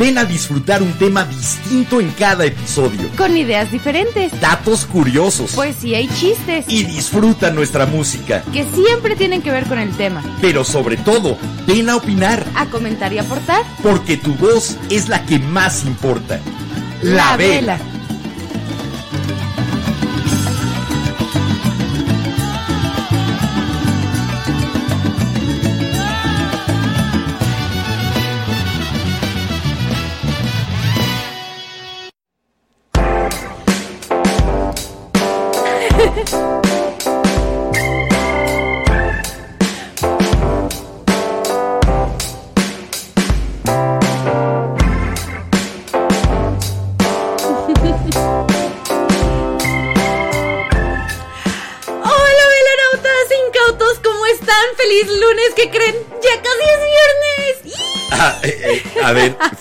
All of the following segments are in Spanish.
Ven a disfrutar un tema distinto en cada episodio. Con ideas diferentes, Datos curiosos. poesía y chistes. y disfruta nuestra música. que siempre tienen que ver con el tema. Pero sobre todo, ven a opinar, A comentar y aportar. porque tu voz es la que más importa. La, Vela. Hola,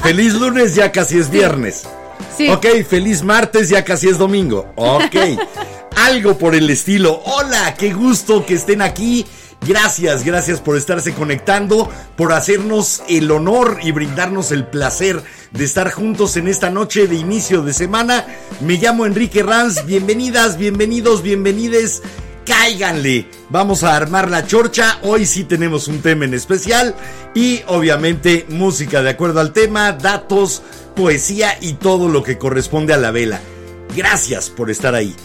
feliz lunes, ya casi es viernes. Sí. Ok, feliz martes, ya casi es domingo. Ok. Algo por el estilo. Hola, qué gusto que estén aquí. Gracias, gracias por estarse conectando, por hacernos el honor y brindarnos el placer de estar juntos en esta noche de inicio de semana. Me llamo Enrique Ranz. Bienvenidas, bienvenidos, bienvenides. Cáiganle, vamos a armar la chorcha. Hoy sí tenemos un tema en especial y obviamente música de acuerdo al tema, datos, poesía y todo lo que corresponde a la vela. Gracias por estar ahí.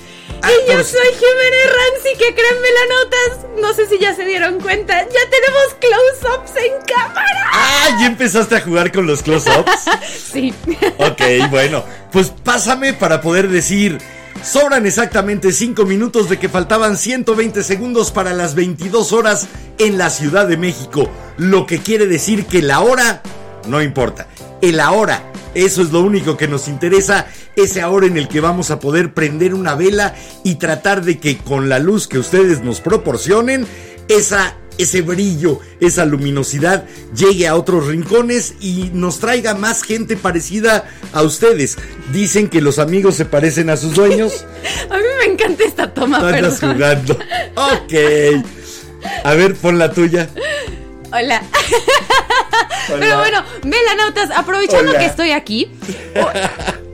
Ah, Y yo por- soy Jimena Herranz y ¿qué creen, velanotas? No sé si ya se dieron cuenta, ya tenemos close-ups en cámara. Ah, ya empezaste a jugar con los close-ups. Sí. Ok, bueno, pues pásame para poder decir. Sobran exactamente 5 minutos de que faltaban 120 segundos para las 22 horas en la Ciudad de México. Lo que quiere decir que la hora no importa. El ahora, eso es lo único que nos interesa. Ese ahora en el que vamos a poder prender una vela y tratar de que con la luz que ustedes nos proporcionen, esa ese brillo, esa luminosidad llegue a otros rincones y nos traiga más gente parecida a ustedes. Dicen que los amigos se parecen a sus dueños. A mí me encanta esta toma, perdón. jugando. Ok. A ver, pon la tuya. Hola. Hola. Pero bueno, velanautas, aprovechando Hola. que estoy aquí,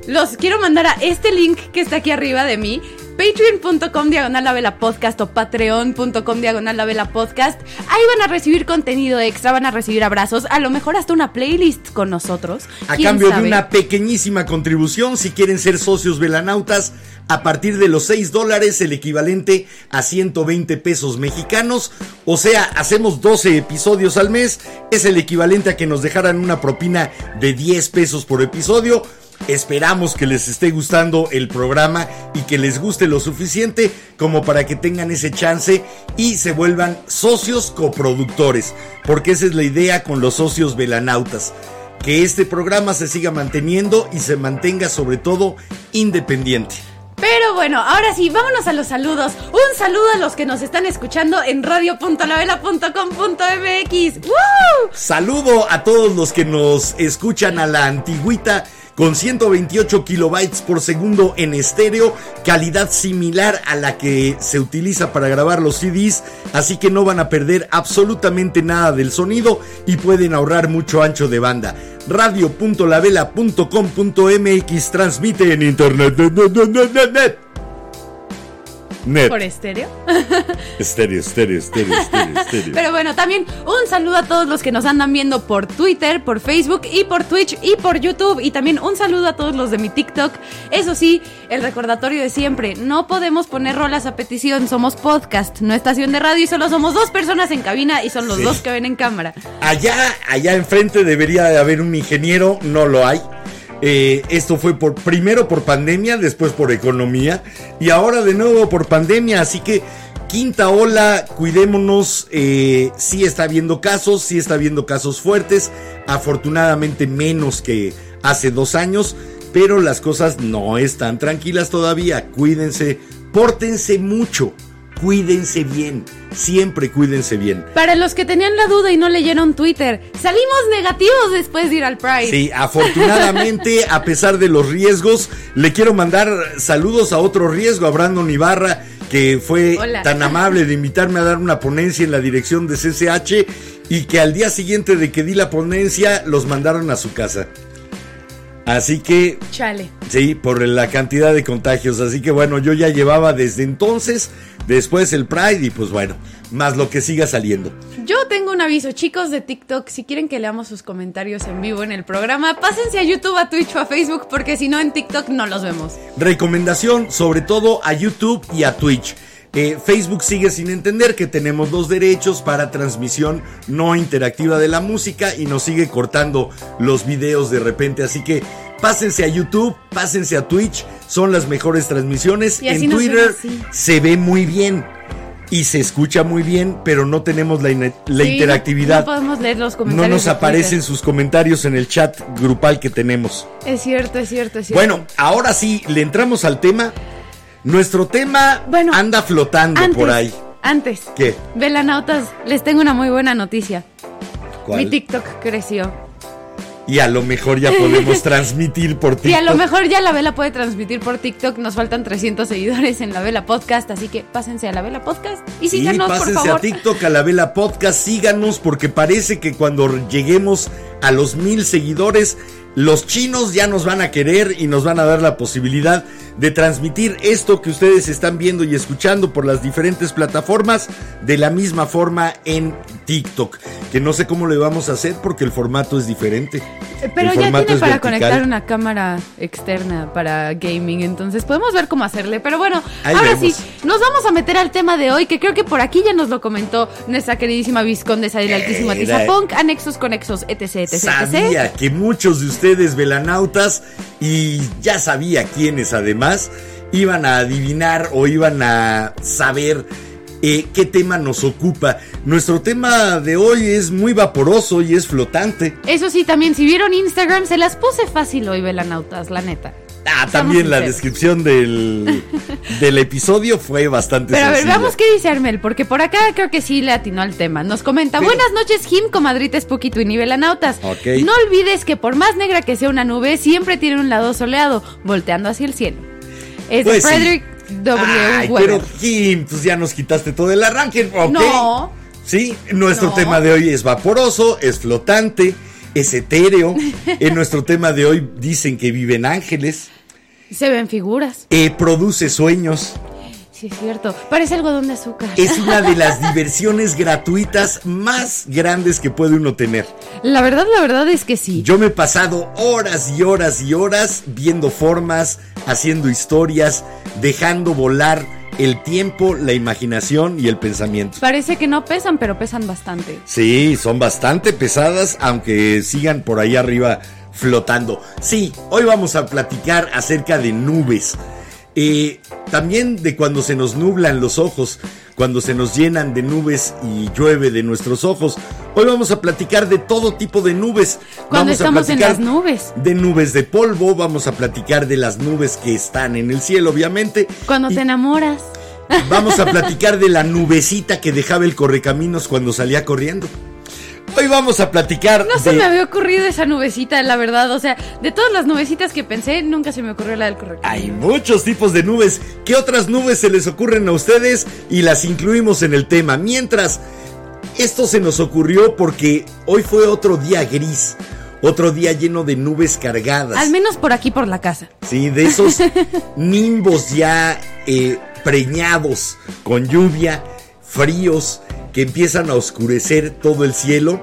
los quiero mandar a este link que está aquí arriba de mí. Patreon.com diagonal la vela podcast o patreon.com diagonal la vela podcast. Ahí van a recibir contenido extra, van a recibir abrazos, a lo mejor hasta una playlist con nosotros. A ¿Quién cambio de una pequeñísima contribución, si quieren ser socios velanautas, a partir de los 6 dólares, el equivalente a 120 pesos mexicanos. O sea, hacemos 12 episodios al mes, es el equivalente a que nos dejaran una propina de 10 pesos por episodio. Esperamos que les esté gustando el programa y que les guste lo suficiente como para que tengan ese chance y se vuelvan socios coproductores, porque esa es la idea con los socios velanautas que este programa se siga manteniendo y se mantenga sobre todo independiente. Pero bueno, ahora sí, vámonos a los saludos. Un saludo a los que nos están escuchando en radio.lavela.com.mx. ¡Woo! Saludo a todos los que nos escuchan a la antigüita con 128 kilobytes por segundo en estéreo, calidad similar a la que se utiliza para grabar los CDs, así que no van a perder absolutamente nada del sonido y pueden ahorrar mucho ancho de banda. Radio.lavela.com.mx transmite en internet. Net. Por estéreo. Estéreo, estéreo, estéreo, estéreo, estéreo. Pero bueno, también un saludo a todos los que nos andan viendo por Twitter, por Facebook y por Twitch y por YouTube. Y también un saludo a todos los de mi TikTok. Eso sí, el recordatorio de siempre, no podemos poner rolas a petición, somos podcast, no estación de radio y solo somos dos personas en cabina y son los Sí. dos que ven en cámara. Allá, allá enfrente debería de haber un ingeniero, no lo hay. Eh, esto fue por primero por pandemia, después por economía y ahora de nuevo por pandemia. Así que quinta ola, cuidémonos. Eh, sí está habiendo casos, sí está habiendo casos fuertes. Afortunadamente menos que hace dos años, pero las cosas no están tranquilas todavía. Cuídense, pórtense mucho. Cuídense bien, siempre cuídense bien. Para los que tenían la duda y no leyeron Twitter, salimos negativos después de ir al Pride. Sí, afortunadamente, a pesar de los riesgos, le quiero mandar saludos a otro riesgo, a Brandon Ibarra, que fue Hola. tan amable de invitarme a dar una ponencia en la dirección de CCH y que al día siguiente de que di la ponencia los mandaron a su casa. Así que Chale. Sí, por la cantidad de contagios. Así que bueno, yo ya llevaba desde entonces, después el Pride y pues bueno, más lo que siga saliendo. Yo tengo un aviso, chicos de TikTok, si quieren que leamos sus comentarios en vivo en el programa, pásense a YouTube, a Twitch o a Facebook, porque si no en TikTok no los vemos. Recomendación sobre todo a YouTube y a Twitch. Eh, Facebook sigue sin entender que tenemos los derechos para transmisión no interactiva de la música y nos sigue cortando los videos de repente. Así que pásense a YouTube, pásense a Twitch, son las mejores transmisiones. En nos Twitter se ve muy bien y se escucha muy bien, pero no tenemos la, ine- la Sí, interactividad. No, podemos leer los No comentarios. nos de aparecen sus comentarios en el chat grupal que tenemos. Es cierto, es cierto, es cierto. Bueno, ahora sí, le entramos al tema. Nuestro tema Bueno, anda flotando antes, por ahí. Antes. ¿Qué? Velanautas, les tengo una muy buena noticia. ¿Cuál? Mi TikTok creció. Y a lo mejor ya podemos transmitir por TikTok. Y a lo mejor ya la vela puede transmitir por TikTok. Nos faltan 300 seguidores en la vela podcast, así que pásense a la vela podcast y Sí, síganos, por pásense favor. a TikTok, a la Vela Podcast, síganos porque parece que cuando lleguemos a los mil seguidores, los chinos ya nos van a querer y nos van a dar la posibilidad de transmitir esto que ustedes están viendo y escuchando por las diferentes plataformas de la misma forma en TikTok. Que no sé cómo le vamos a hacer porque el formato es diferente. Pero El ya tiene para vertical. conectar una cámara externa para gaming, entonces podemos ver cómo hacerle. Pero bueno, Ahí ahora vemos. sí, nos vamos a meter al tema de hoy, que creo que por aquí ya nos lo comentó nuestra queridísima viscondesa del altísimo Atizapunk, anexos, conexos, etc, etc, etc. Sabía que muchos de ustedes velanautas y ya sabía quiénes además iban a adivinar o iban a saber eh, qué tema nos ocupa. Nuestro tema de hoy es muy vaporoso y es flotante. Eso sí, también, si vieron Instagram, se las puse fácil hoy, velanautas, la neta. Ah, también la descripción del, del episodio fue bastante Pero a ver, veamos qué dice Armel, porque por acá creo que sí le atinó al tema. Nos comenta, Pero- buenas noches, Jim, comadritas Poquito y Nivelanautas. Ok. No olvides que por más negra que sea una nube, siempre tiene un lado soleado, volteando hacia el cielo. Es Pues sí. Frederick W. Ay, Weber. pero Kim, pues ya nos quitaste todo el arranque. ¿ok? No. Sí, nuestro No. tema de hoy es vaporoso, es flotante, es etéreo. en nuestro tema de hoy dicen que viven ángeles, Se ven figuras. eh, produce sueños. Sí, es cierto. Parece algodón de azúcar. Es una de las diversiones gratuitas más grandes que puede uno tener. La verdad, la verdad es que sí. Yo me he pasado horas y horas y horas viendo formas, haciendo historias, dejando volar el tiempo, la imaginación y el pensamiento. Parece que no pesan, pero pesan bastante. Sí, son bastante pesadas, aunque sigan por ahí arriba flotando. Sí, hoy vamos a platicar acerca de nubes. Eh, también de cuando se nos nublan los ojos, cuando se nos llenan de nubes y llueve de nuestros ojos. Hoy vamos a platicar de todo tipo de nubes. Cuando Vamos a estamos en platicar las nubes. De nubes de polvo, vamos a platicar de las nubes que están en el cielo, obviamente. Cuando Y te enamoras. Vamos a platicar de la nubecita que dejaba el correcaminos cuando salía corriendo. Hoy vamos a platicar No se de... me había ocurrido esa nubecita, la verdad. O sea, de todas las nubecitas que pensé, nunca se me ocurrió la del correcto. Hay muchos tipos de nubes. ¿Qué otras nubes se les ocurren a ustedes? Y las incluimos en el tema. Mientras, esto se nos ocurrió porque hoy fue otro día gris. Otro día lleno de nubes cargadas. Al menos por aquí, por la casa. Sí, de esos nimbos ya eh, preñados con lluvia, fríos, que empiezan a oscurecer todo el cielo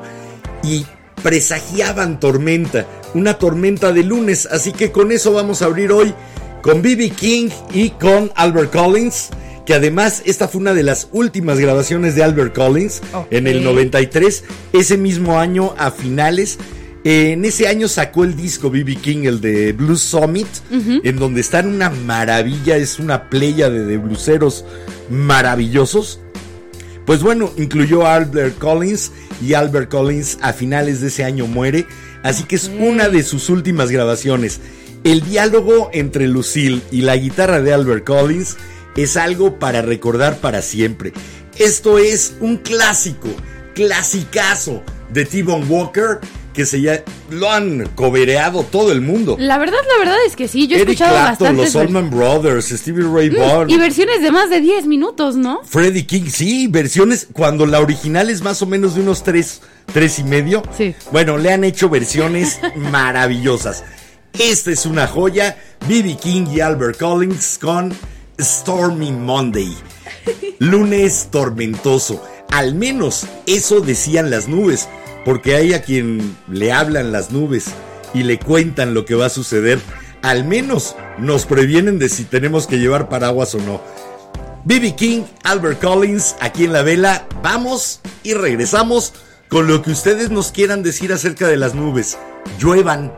y presagiaban tormenta, una tormenta de lunes. Así que con eso vamos a abrir hoy con B.B. King y con Albert Collins. Que además esta fue una de las últimas grabaciones de Albert Collins en el 93. Ese mismo año, a finales, eh, en ese año sacó el disco BB King, el de Blues Summit, en donde están una maravilla, es una playa de, de bluseros maravillosos. Pues bueno, incluyó a Albert Collins y Albert Collins a finales de ese año muere, así que es una de sus últimas grabaciones. El diálogo entre Lucille y la guitarra de Albert Collins es algo para recordar para siempre. Esto es un clásico, clasicazo de T-Bone Walker que se ya lo han cobereado todo el mundo. La verdad, la verdad es que sí, yo he Eric escuchado Clapton, los bastantes ver- Allman Brothers, Stevie Ray Vaughan, y versiones de más de 10 minutos, ¿no? Freddie King, sí, versiones cuando la original es más o menos de unos tres, tres y medio. Sí. Bueno, le han hecho versiones maravillosas. Esta es una joya. B.B. King y Albert Collins con Stormy Monday. Lunes tormentoso. Al menos eso decían las nubes. Porque hay a quien le hablan las nubes y le cuentan lo que va a suceder. Al menos nos previenen de si tenemos que llevar paraguas o no. B.B. King, Albert Collins, aquí en la vela. Vamos y regresamos con lo que ustedes nos quieran decir acerca de las nubes. Lluevan.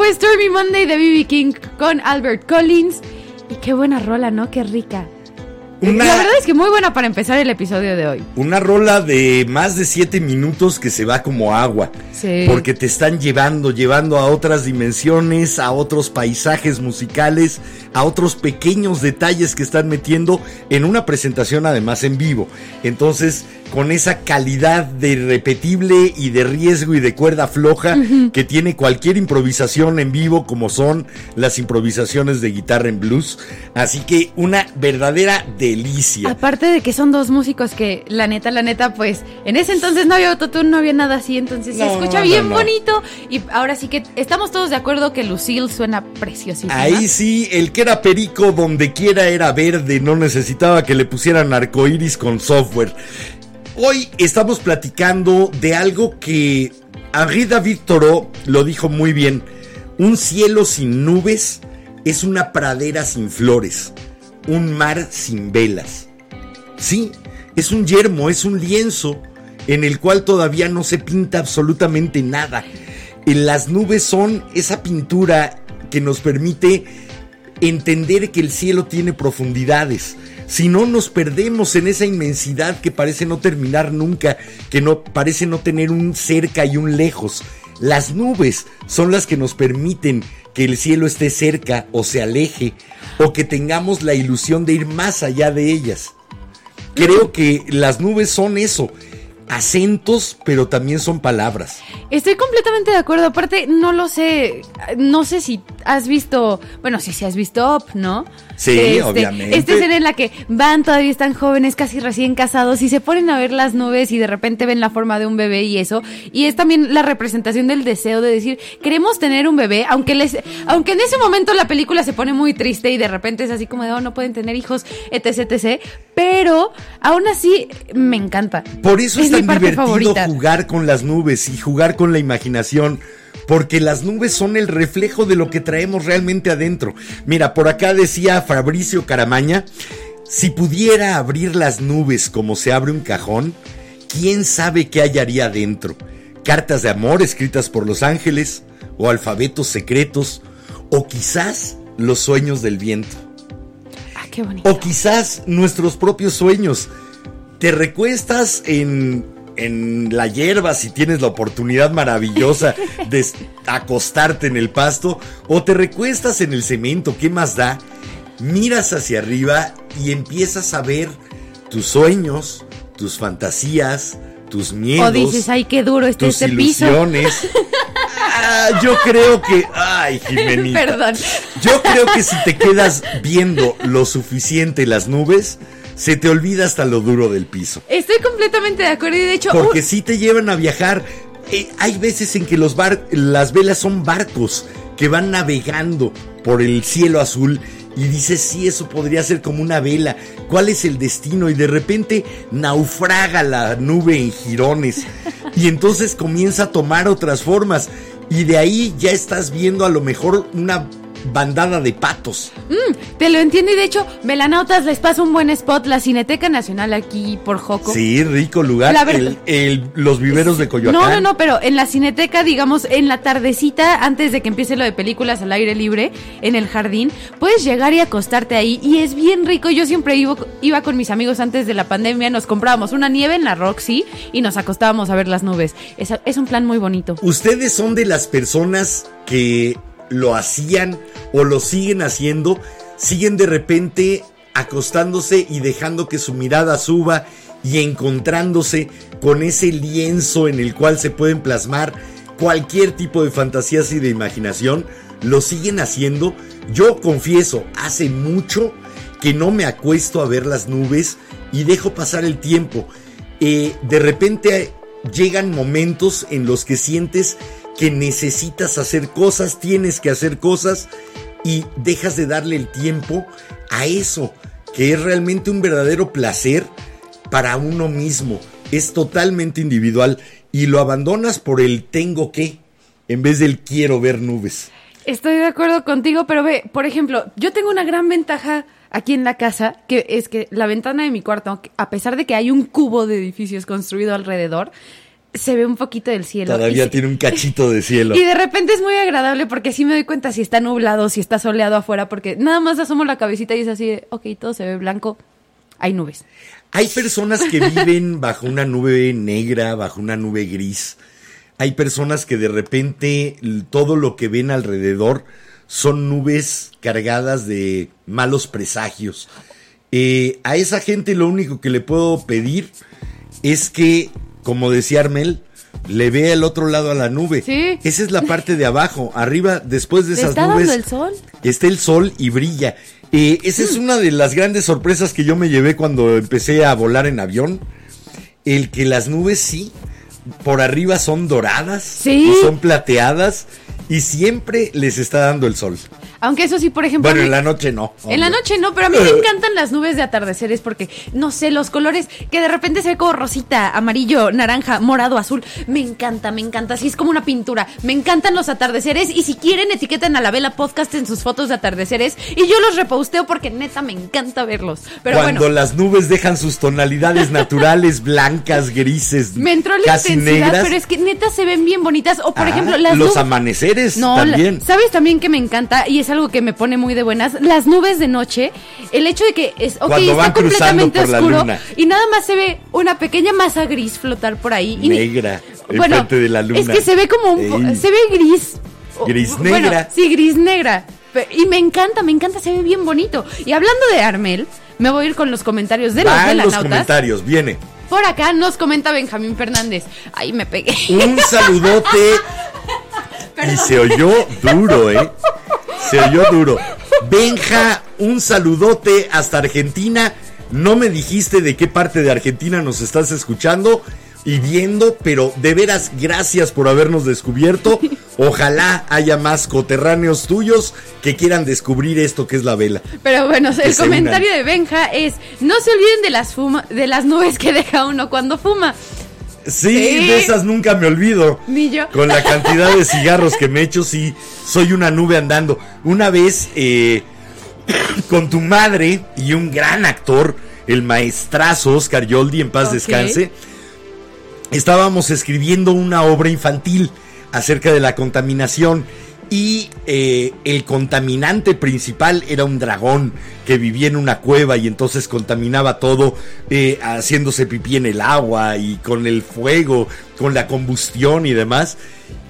Fue Stormy Monday de BB King con Albert Collins. Y qué buena rola, ¿no? Qué rica. Una- La verdad es que muy buena para empezar el episodio de hoy. Una rola de más de siete minutos que se va como agua. Sí. Porque te están llevando, llevando a otras dimensiones, a otros paisajes musicales, a otros pequeños detalles que están metiendo en una presentación además en vivo. Entonces, con esa calidad de repetible y de riesgo y de cuerda floja que tiene cualquier improvisación en vivo, como son las improvisaciones de guitarra en blues. Así que una verdadera delicia. Aparte de que son dos músicos que, la neta, la neta, pues en ese entonces no había autotune, no había nada así, entonces se escucha no, bien no. bonito. Y ahora sí que estamos todos de acuerdo que Lucille suena preciosísima. Ahí sí, el que era perico donde quiera era verde, no necesitaba que le pusieran arcoíris con software. Hoy estamos platicando de algo que Henri David Thoreau lo dijo muy bien. Un cielo sin nubes es una pradera sin flores, un mar sin velas. Sí, es un yermo, es un lienzo en el cual todavía no se pinta absolutamente nada. Y las nubes son esa pintura que nos permite entender que el cielo tiene profundidades. Si no nos perdemos en esa inmensidad que parece no terminar nunca, que no parece no tener un cerca y un lejos. Las nubes son las que nos permiten que el cielo esté cerca o se aleje o que tengamos la ilusión de ir más allá de ellas. Creo que las nubes son eso, acentos, pero también son palabras. Estoy completamente de acuerdo. Aparte, no lo sé. No sé si has visto. Bueno, sí, sí has visto Up, ¿no? Sí, obviamente. Esta escena en la que van, todavía están jóvenes, casi recién casados, y se ponen a ver las nubes y de repente ven la forma de un bebé y eso. Y es también la representación del deseo de decir, queremos tener un bebé, aunque les, aunque en ese momento la película se pone muy triste y de repente es así como de, oh, no pueden tener hijos, etc, etc. Pero aún así me encanta. Por eso es, Es tan divertido favorita. jugar con las nubes y jugar con la imaginación. Porque las nubes son el reflejo de lo que traemos realmente adentro. Mira, por acá decía Fabricio Caramaña, si pudiera abrir las nubes como se abre un cajón, ¿quién sabe qué hallaría adentro? Cartas de amor escritas por los ángeles, o alfabetos secretos, o quizás los sueños del viento. Ah, qué bonito. O quizás nuestros propios sueños. Te recuestas en, en la hierba si tienes la oportunidad maravillosa de acostarte en el pasto. O te recuestas en el cemento, ¿qué más da? Miras hacia arriba y empiezas a ver tus sueños, tus fantasías, tus miedos O dices, ay, qué duro tus este piso. ilusiones. Ah, yo creo que. Ay, Jimenita. Perdón. Yo creo que si te quedas viendo lo suficiente las nubes, se te olvida hasta lo duro del piso. Estoy completamente de acuerdo y de hecho, Porque uh, sí te llevan a viajar. Eh, hay veces en que los bar- las velas son barcos que van navegando por el cielo azul. Y dices, sí, eso podría ser como una vela. ¿Cuál es el destino? Y de repente naufraga la nube en jirones. Y entonces comienza a tomar otras formas. Y de ahí ya estás viendo a lo mejor una bandada de patos. te lo entiendo y de hecho, Velanautas les pasa un buen spot, la Cineteca Nacional aquí por Joco. Sí, rico lugar. La El- el- los viveros de Coyoacán. No, no, no, pero en la cineteca, digamos, en la tardecita, antes de que empiece lo de películas al aire libre, en el jardín, puedes llegar y acostarte ahí y es bien rico. Yo siempre iba, iba con mis amigos antes de la pandemia, nos comprábamos una nieve en la Roxy y nos acostábamos a ver las nubes. Es, es un plan muy bonito. ¿Ustedes son de las personas que lo hacían o lo siguen haciendo? ¿Siguen de repente acostándose y dejando que su mirada suba y encontrándose con ese lienzo en el cual se pueden plasmar cualquier tipo de fantasías y de imaginación? ¿Lo siguen haciendo? Yo confieso, hace mucho que no me acuesto a ver las nubes y dejo pasar el tiempo. Eh, de repente llegan momentos en los que sientes que necesitas hacer cosas, tienes que hacer cosas y dejas de darle el tiempo a eso, que es realmente un verdadero placer para uno mismo. Es totalmente individual y lo abandonas por el tengo que en vez del quiero ver nubes. Estoy de acuerdo contigo, pero ve, por ejemplo, yo tengo una gran ventaja aquí en la casa, que es que la ventana de mi cuarto, a pesar de que hay un cubo de edificios construido alrededor, se ve un poquito del cielo. Todavía se- tiene un cachito de cielo. Y de repente es muy agradable porque sí me doy cuenta si está nublado, si está soleado afuera, porque nada más asomo la cabecita y es así de, ok, todo se ve blanco, hay nubes. Hay personas que viven bajo una nube negra, bajo una nube gris. Hay personas que de repente todo lo que ven alrededor son nubes cargadas de malos presagios. Eh, a esa gente lo único que le puedo pedir es que, como decía Armel, le vea el otro lado a la nube. Sí. Esa es la parte de abajo. Arriba, después de ¿Te esas está nubes, dando el sol? está el sol y brilla. Eh, esa es una de las grandes sorpresas que yo me llevé cuando empecé a volar en avión. El que las nubes sí, por arriba son doradas, Sí. y son plateadas y siempre les está dando el sol. Aunque eso sí, por ejemplo... Bueno, mí- en la noche no. En la noche no, pero a mí me encantan las nubes de atardeceres porque, no sé, los colores que de repente se ve como rosita, amarillo, naranja, morado, azul. Me encanta, me encanta. Así es como una pintura. Me encantan los atardeceres y si quieren etiqueten a la Vela Podcast en sus fotos de atardeceres y yo los reposteo porque neta me encanta verlos. Pero Cuando bueno, las nubes dejan sus tonalidades naturales, blancas, grises, me entró la casi intensidad, negras. pero es que neta se ven bien bonitas. O por Ah, ejemplo, las los amaneceres No, la- también. ¿sabes también que me encanta? Y es algo que me pone muy de buenas. Las nubes de noche, el hecho de que es, ok, está completamente oscuro y nada más se ve una pequeña masa gris flotar por ahí. Y Negra, bueno, enfrente de la luna. es que se ve como un, Ey. se ve gris. Gris bueno, negra. sí, gris negra. Y me encanta, me encanta, se ve bien bonito. Y hablando de Armel, me voy a ir con los comentarios de los Van de la los Nautas. comentarios, viene. Por acá nos comenta Benjamín Fernández. Ahí me pegué. Un saludote. y se oyó duro, ¿eh? Se oyó duro. Benja, un saludote hasta Argentina. No me dijiste de qué parte de Argentina nos estás escuchando y viendo, pero de veras gracias por habernos descubierto. Ojalá haya más coterráneos tuyos que quieran descubrir esto que es la vela. Pero bueno, el comentario unan. de Benja es, no se olviden de las fuma, de las nubes que deja uno cuando fuma. Sí, Sí. de esas nunca me olvido. Ni yo. Con la cantidad de cigarros que me echo, sí, soy una nube andando. Una vez, eh, con tu madre y un gran actor, el maestrazo Oscar Yoldi, en paz descanse, estábamos escribiendo una obra infantil acerca de la contaminación y eh, el contaminante principal era un dragón que vivía en una cueva y entonces contaminaba todo eh, haciéndose pipí en el agua y con el fuego, con la combustión y demás.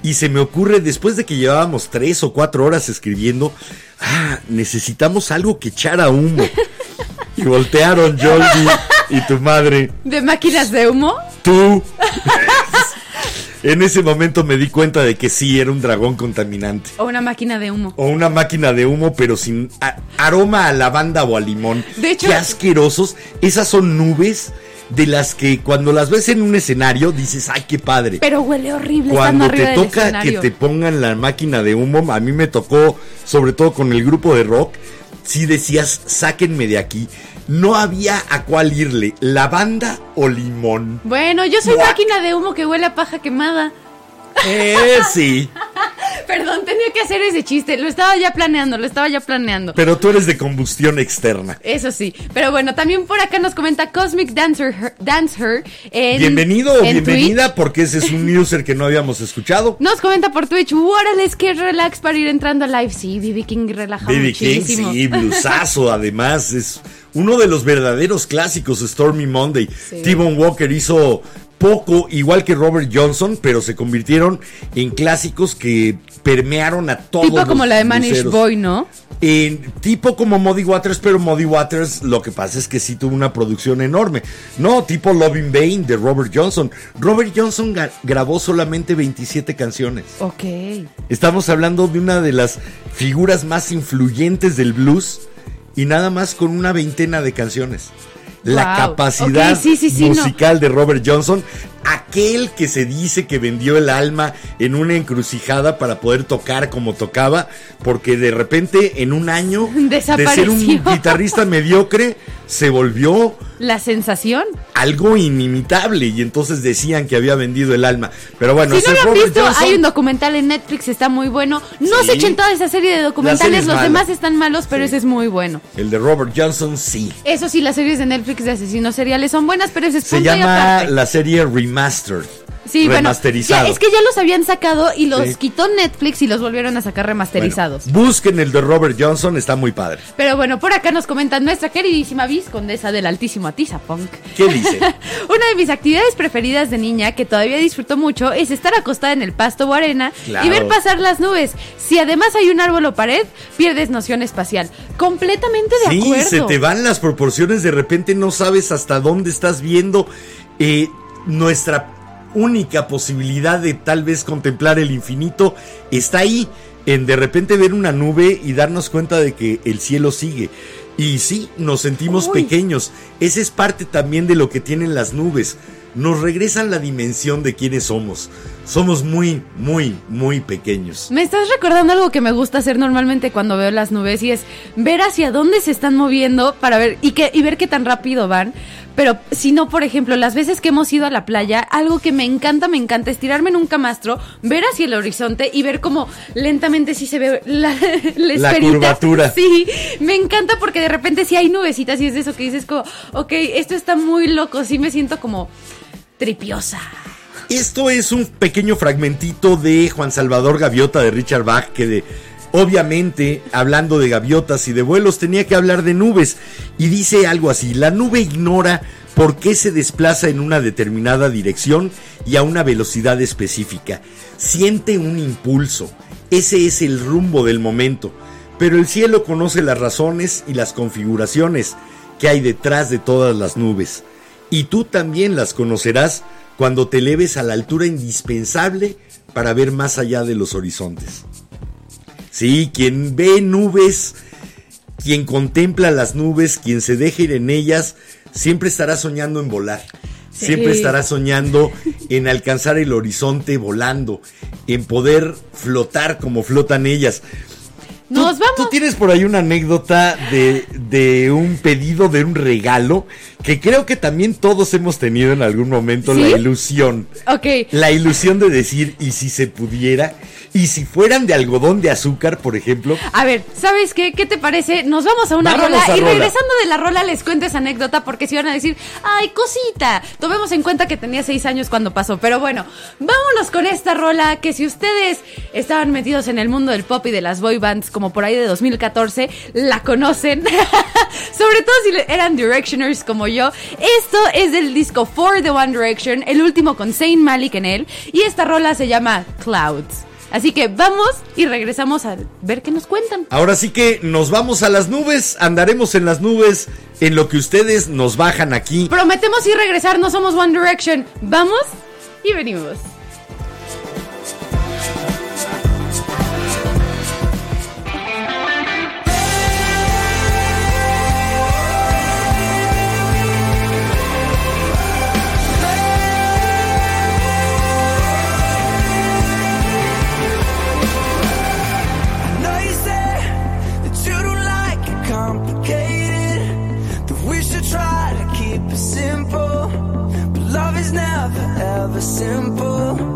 Y se me ocurre, después de que llevábamos tres o cuatro horas escribiendo, ah, necesitamos algo que echara humo. Y voltearon Jordi y tu madre. ¿De máquinas de humo? Tú. en ese momento me di cuenta de que sí, era un dragón contaminante. ¿O una máquina de humo? O una máquina de humo, pero sin a- aroma a lavanda o a limón. De hecho- Qué asquerosos. Esas son nubes de las que cuando las ves en un escenario dices, ay, qué padre. Pero huele horrible Cuando te toca que te pongan la máquina de humo, a mí me tocó, sobre todo con el grupo de rock, si decías, sáquenme de aquí. No había a cuál irle, lavanda o limón. Bueno, yo soy máquina de humo que huele a paja quemada. Eh, sí. Perdón, tenía que hacer ese chiste. Lo estaba ya planeando, lo estaba ya planeando. Pero tú eres de combustión externa. Eso sí. Pero bueno, también por acá nos comenta Cosmic Dancer, Dancer en, Bienvenido o en bienvenida, Twitch. porque ese es un user que no habíamos escuchado. Nos comenta por Twitch, órale, que relax para ir entrando a live. Sí, BB King relaja Baby King, sí, blusazo, además, es uno de los verdaderos clásicos, Stormy Monday. Sí. T-Bone Walker hizo poco, igual que Robert Johnson, pero se convirtieron en clásicos que permearon a todos. Tipo como los la de Manish. Boy, ¿no? En tipo como Muddy Waters, pero Muddy Waters lo que pasa es que sí tuvo una producción enorme. No, tipo Loving Bane de Robert Johnson. Robert Johnson grabó solamente 27 canciones. Ok. Estamos hablando de una de las figuras más influyentes del blues y nada más con una veintena de canciones. La Wow. capacidad Ok, sí, sí, sí, no. musical de Robert Johnson, aquel que se dice que vendió el alma en una encrucijada para poder tocar como tocaba, porque de repente en un año de ser un guitarrista mediocre se volvió La sensación. algo inimitable y entonces decían que había vendido el alma. Pero bueno, si no lo han visto, Johnson- hay un documental en Netflix, está muy bueno. No Sí. se echen toda esa serie de documentales, es los demás están malos, pero Sí. ese es muy bueno. El de Robert Johnson, sí. Eso sí, las series de Netflix de asesinos seriales son buenas, pero ese es Se punto y llama la serie Remastered. Sí, bueno, remasterizado. ya- es que ya los habían sacado y los Sí. quitó Netflix y los volvieron a sacar remasterizados. Bueno, busquen el de Robert Johnson, está muy padre. Pero bueno, por acá nos comenta nuestra queridísima viscondesa del altísimo Atizapunk. ¿Qué dice? Una de mis actividades preferidas de niña que todavía disfruto mucho es estar acostada en el pasto o arena Claro. y ver pasar las nubes. Si además hay un árbol o pared, pierdes noción espacial. Completamente de Sí, acuerdo. se te van las proporciones, de repente no sabes hasta dónde estás viendo. Eh, nuestra única posibilidad de tal vez contemplar el infinito está ahí, en de repente ver una nube y darnos cuenta de que el cielo sigue. Y sí, nos sentimos Uy. pequeños. Esa es parte también de lo que tienen las nubes. Nos regresan la dimensión de quiénes somos. Somos muy, muy, muy pequeños. Me estás recordando algo que me gusta hacer normalmente cuando veo las nubes y es ver hacia dónde se están moviendo para ver y, que, y ver qué tan rápido van. Pero si no, por ejemplo, las veces que hemos ido a la playa, algo que me encanta, me encanta es tirarme en un camastro, ver hacia el horizonte y ver cómo lentamente sí se ve la, la, La curvatura. Sí, me encanta porque de repente sí hay nubecitas y es de eso que dices como, ok, esto está muy loco, sí me siento como tripiosa. Esto es un pequeño fragmentito de Juan Salvador Gaviota de Richard Bach que de obviamente hablando de gaviotas y de vuelos tenía que hablar de nubes y dice algo así, la nube ignora por qué se desplaza en una determinada dirección y a una velocidad específica. Siente un impulso, ese es el rumbo del momento, pero el cielo conoce las razones y las configuraciones que hay detrás de todas las nubes y tú también las conocerás cuando te eleves a la altura indispensable para ver más allá de los horizontes. Sí, quien ve nubes, quien contempla las nubes, quien se deja ir en ellas, siempre estará soñando en volar. Sí. Siempre estará soñando en alcanzar el horizonte volando, en poder flotar como flotan ellas. Tú- Nos vamos. Tú tienes por ahí una anécdota de, de un pedido de un regalo que creo que también todos hemos tenido en algún momento ¿Sí? la ilusión. Ok, La ilusión de decir, ¿y si se pudiera? ¿Y si fueran de algodón de azúcar, por ejemplo? A ver, ¿sabes qué? ¿Qué te parece? Nos vamos a una rola a y rola. regresando de la rola les cuento esa anécdota porque si van a decir, ay, cosita, tomemos en cuenta que tenía seis años cuando pasó. Pero bueno, vámonos con esta rola que si ustedes estaban metidos en el mundo del pop y de las boy bands como por ahí de 2014, la conocen. Sobre todo si eran Directioners como yo. Esto es del disco For the One Direction, el último con Zayn Malik en él. Y esta rola se llama Clouds. Así que vamos y regresamos a ver qué nos cuentan. Ahora sí que nos vamos a las nubes, andaremos en las nubes en lo que ustedes nos bajan aquí. Prometemos ir regresar, no somos One Direction. Vamos y venimos. Simple.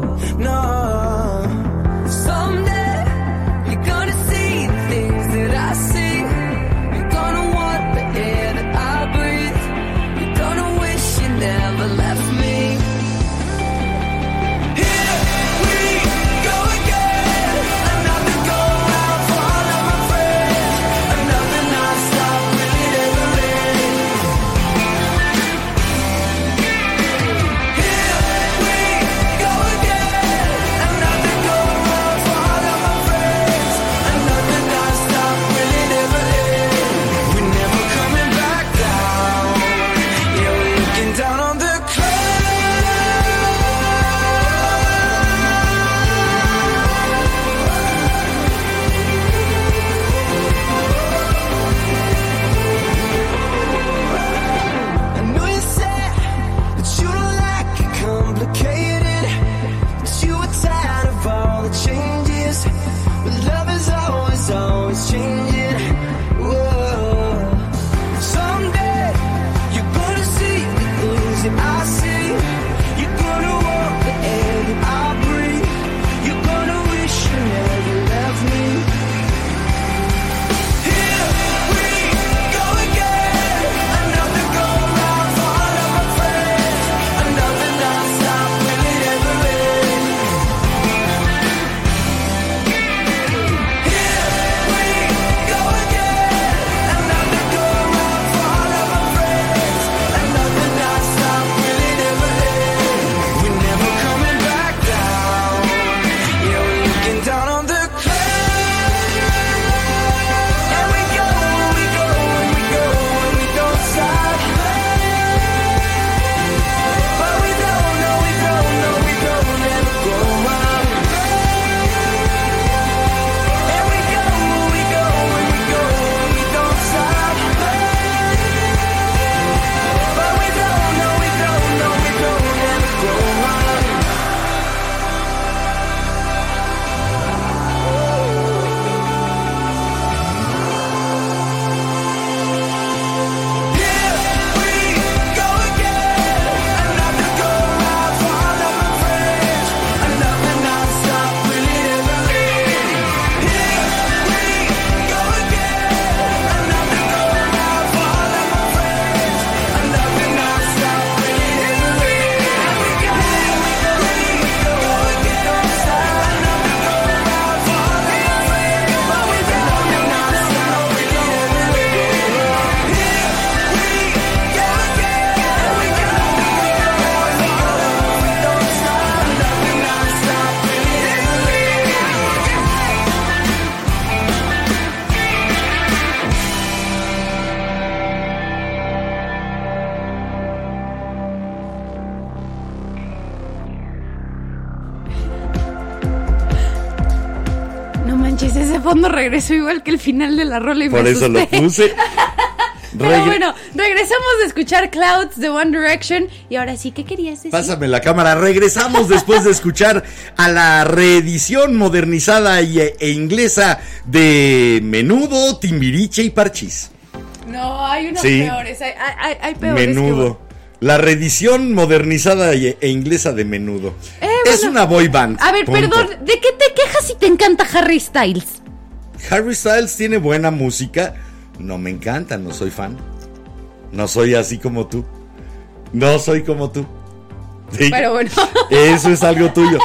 Regresó igual que el final de la rola y Por me eso lo puse. Pero Regre- bueno, regresamos de escuchar Clouds de One Direction. Y ahora sí, ¿qué querías decir? Pásame la cámara. Regresamos después de escuchar a la reedición modernizada y- e inglesa de Menudo, Timbiriche y Parchís. No, hay unos Sí. peores. Hay, hay- hay peores. que Menudo. La reedición modernizada e inglesa de Menudo. Eh, es una boy band. A ver, punto. perdón, ¿de qué te quejas si te encanta Harry Styles? Harry Styles tiene buena música. No me encanta, no soy fan. No soy así como tú. No soy como tú. Sí. Pero bueno. Eso es algo tuyo.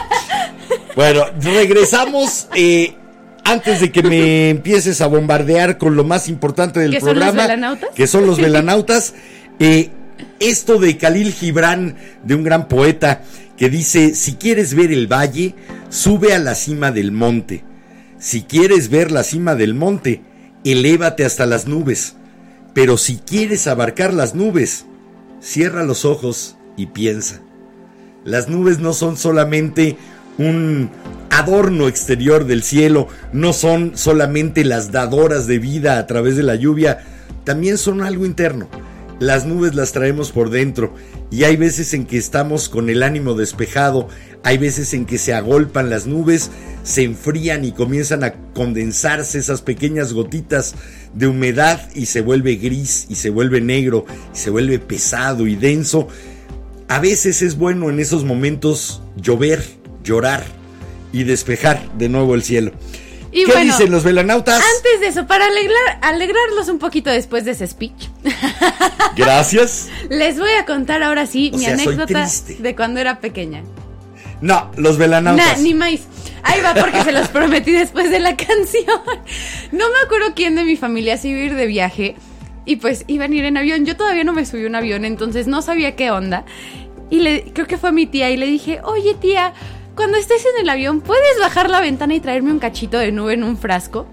Bueno, regresamos. eh, antes de que me empieces a bombardear con lo más importante del ¿Que son los programa, velanautas? que son los velanautas, eh, esto de Khalil Gibran, de un gran poeta, que dice, si quieres ver el valle, sube a la cima del monte. Si quieres ver la cima del monte, elévate hasta las nubes. Pero si quieres abarcar las nubes, cierra los ojos y piensa. Las nubes no son solamente un adorno exterior del cielo, no son solamente las dadoras de vida a través de la lluvia, también son algo interno. Las nubes las traemos por dentro y hay veces en que estamos con el ánimo despejado, hay veces en que se agolpan las nubes, se enfrían y comienzan a condensarse esas pequeñas gotitas de humedad y se vuelve gris y se vuelve negro y se vuelve pesado y denso a veces es bueno en esos momentos llover, llorar y despejar de nuevo el cielo. Y ¿Qué bueno, dicen los velanautas? Antes de eso, para alegrar, alegrarlos un poquito después de ese speech, Gracias. les voy a contar ahora sí O mi sea, anécdota de cuando era pequeña. No, los Nah, velanautas. ni más. Ahí va porque se los prometí después de la canción. No me acuerdo quién de mi familia se iba a ir de viaje y pues iban a ir en avión. Yo todavía no me subí a un avión, entonces no sabía qué onda. Y le, creo que fue mi tía y le dije, oye tía, cuando estés en el avión, ¿puedes bajar la ventana y traerme un cachito de nube en un frasco?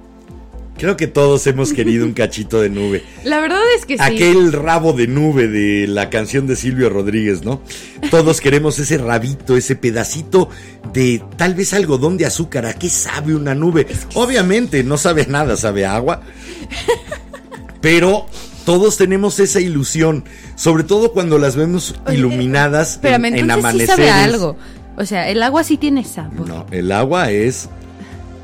Creo que todos hemos querido un cachito de nube. La verdad es que sí. Aquel rabo de nube de la canción de Silvio Rodríguez, ¿no? Todos queremos ese rabito, ese pedacito de tal vez algodón de azúcar. ¿A qué sabe una nube? Obviamente no sabe a nada, sabe a agua. Pero todos tenemos esa ilusión, sobre todo cuando las vemos Oye, iluminadas Espérame, en, en entonces sí amaneceres. sabe a algo. O sea, el agua sí tiene sabor. No, el agua es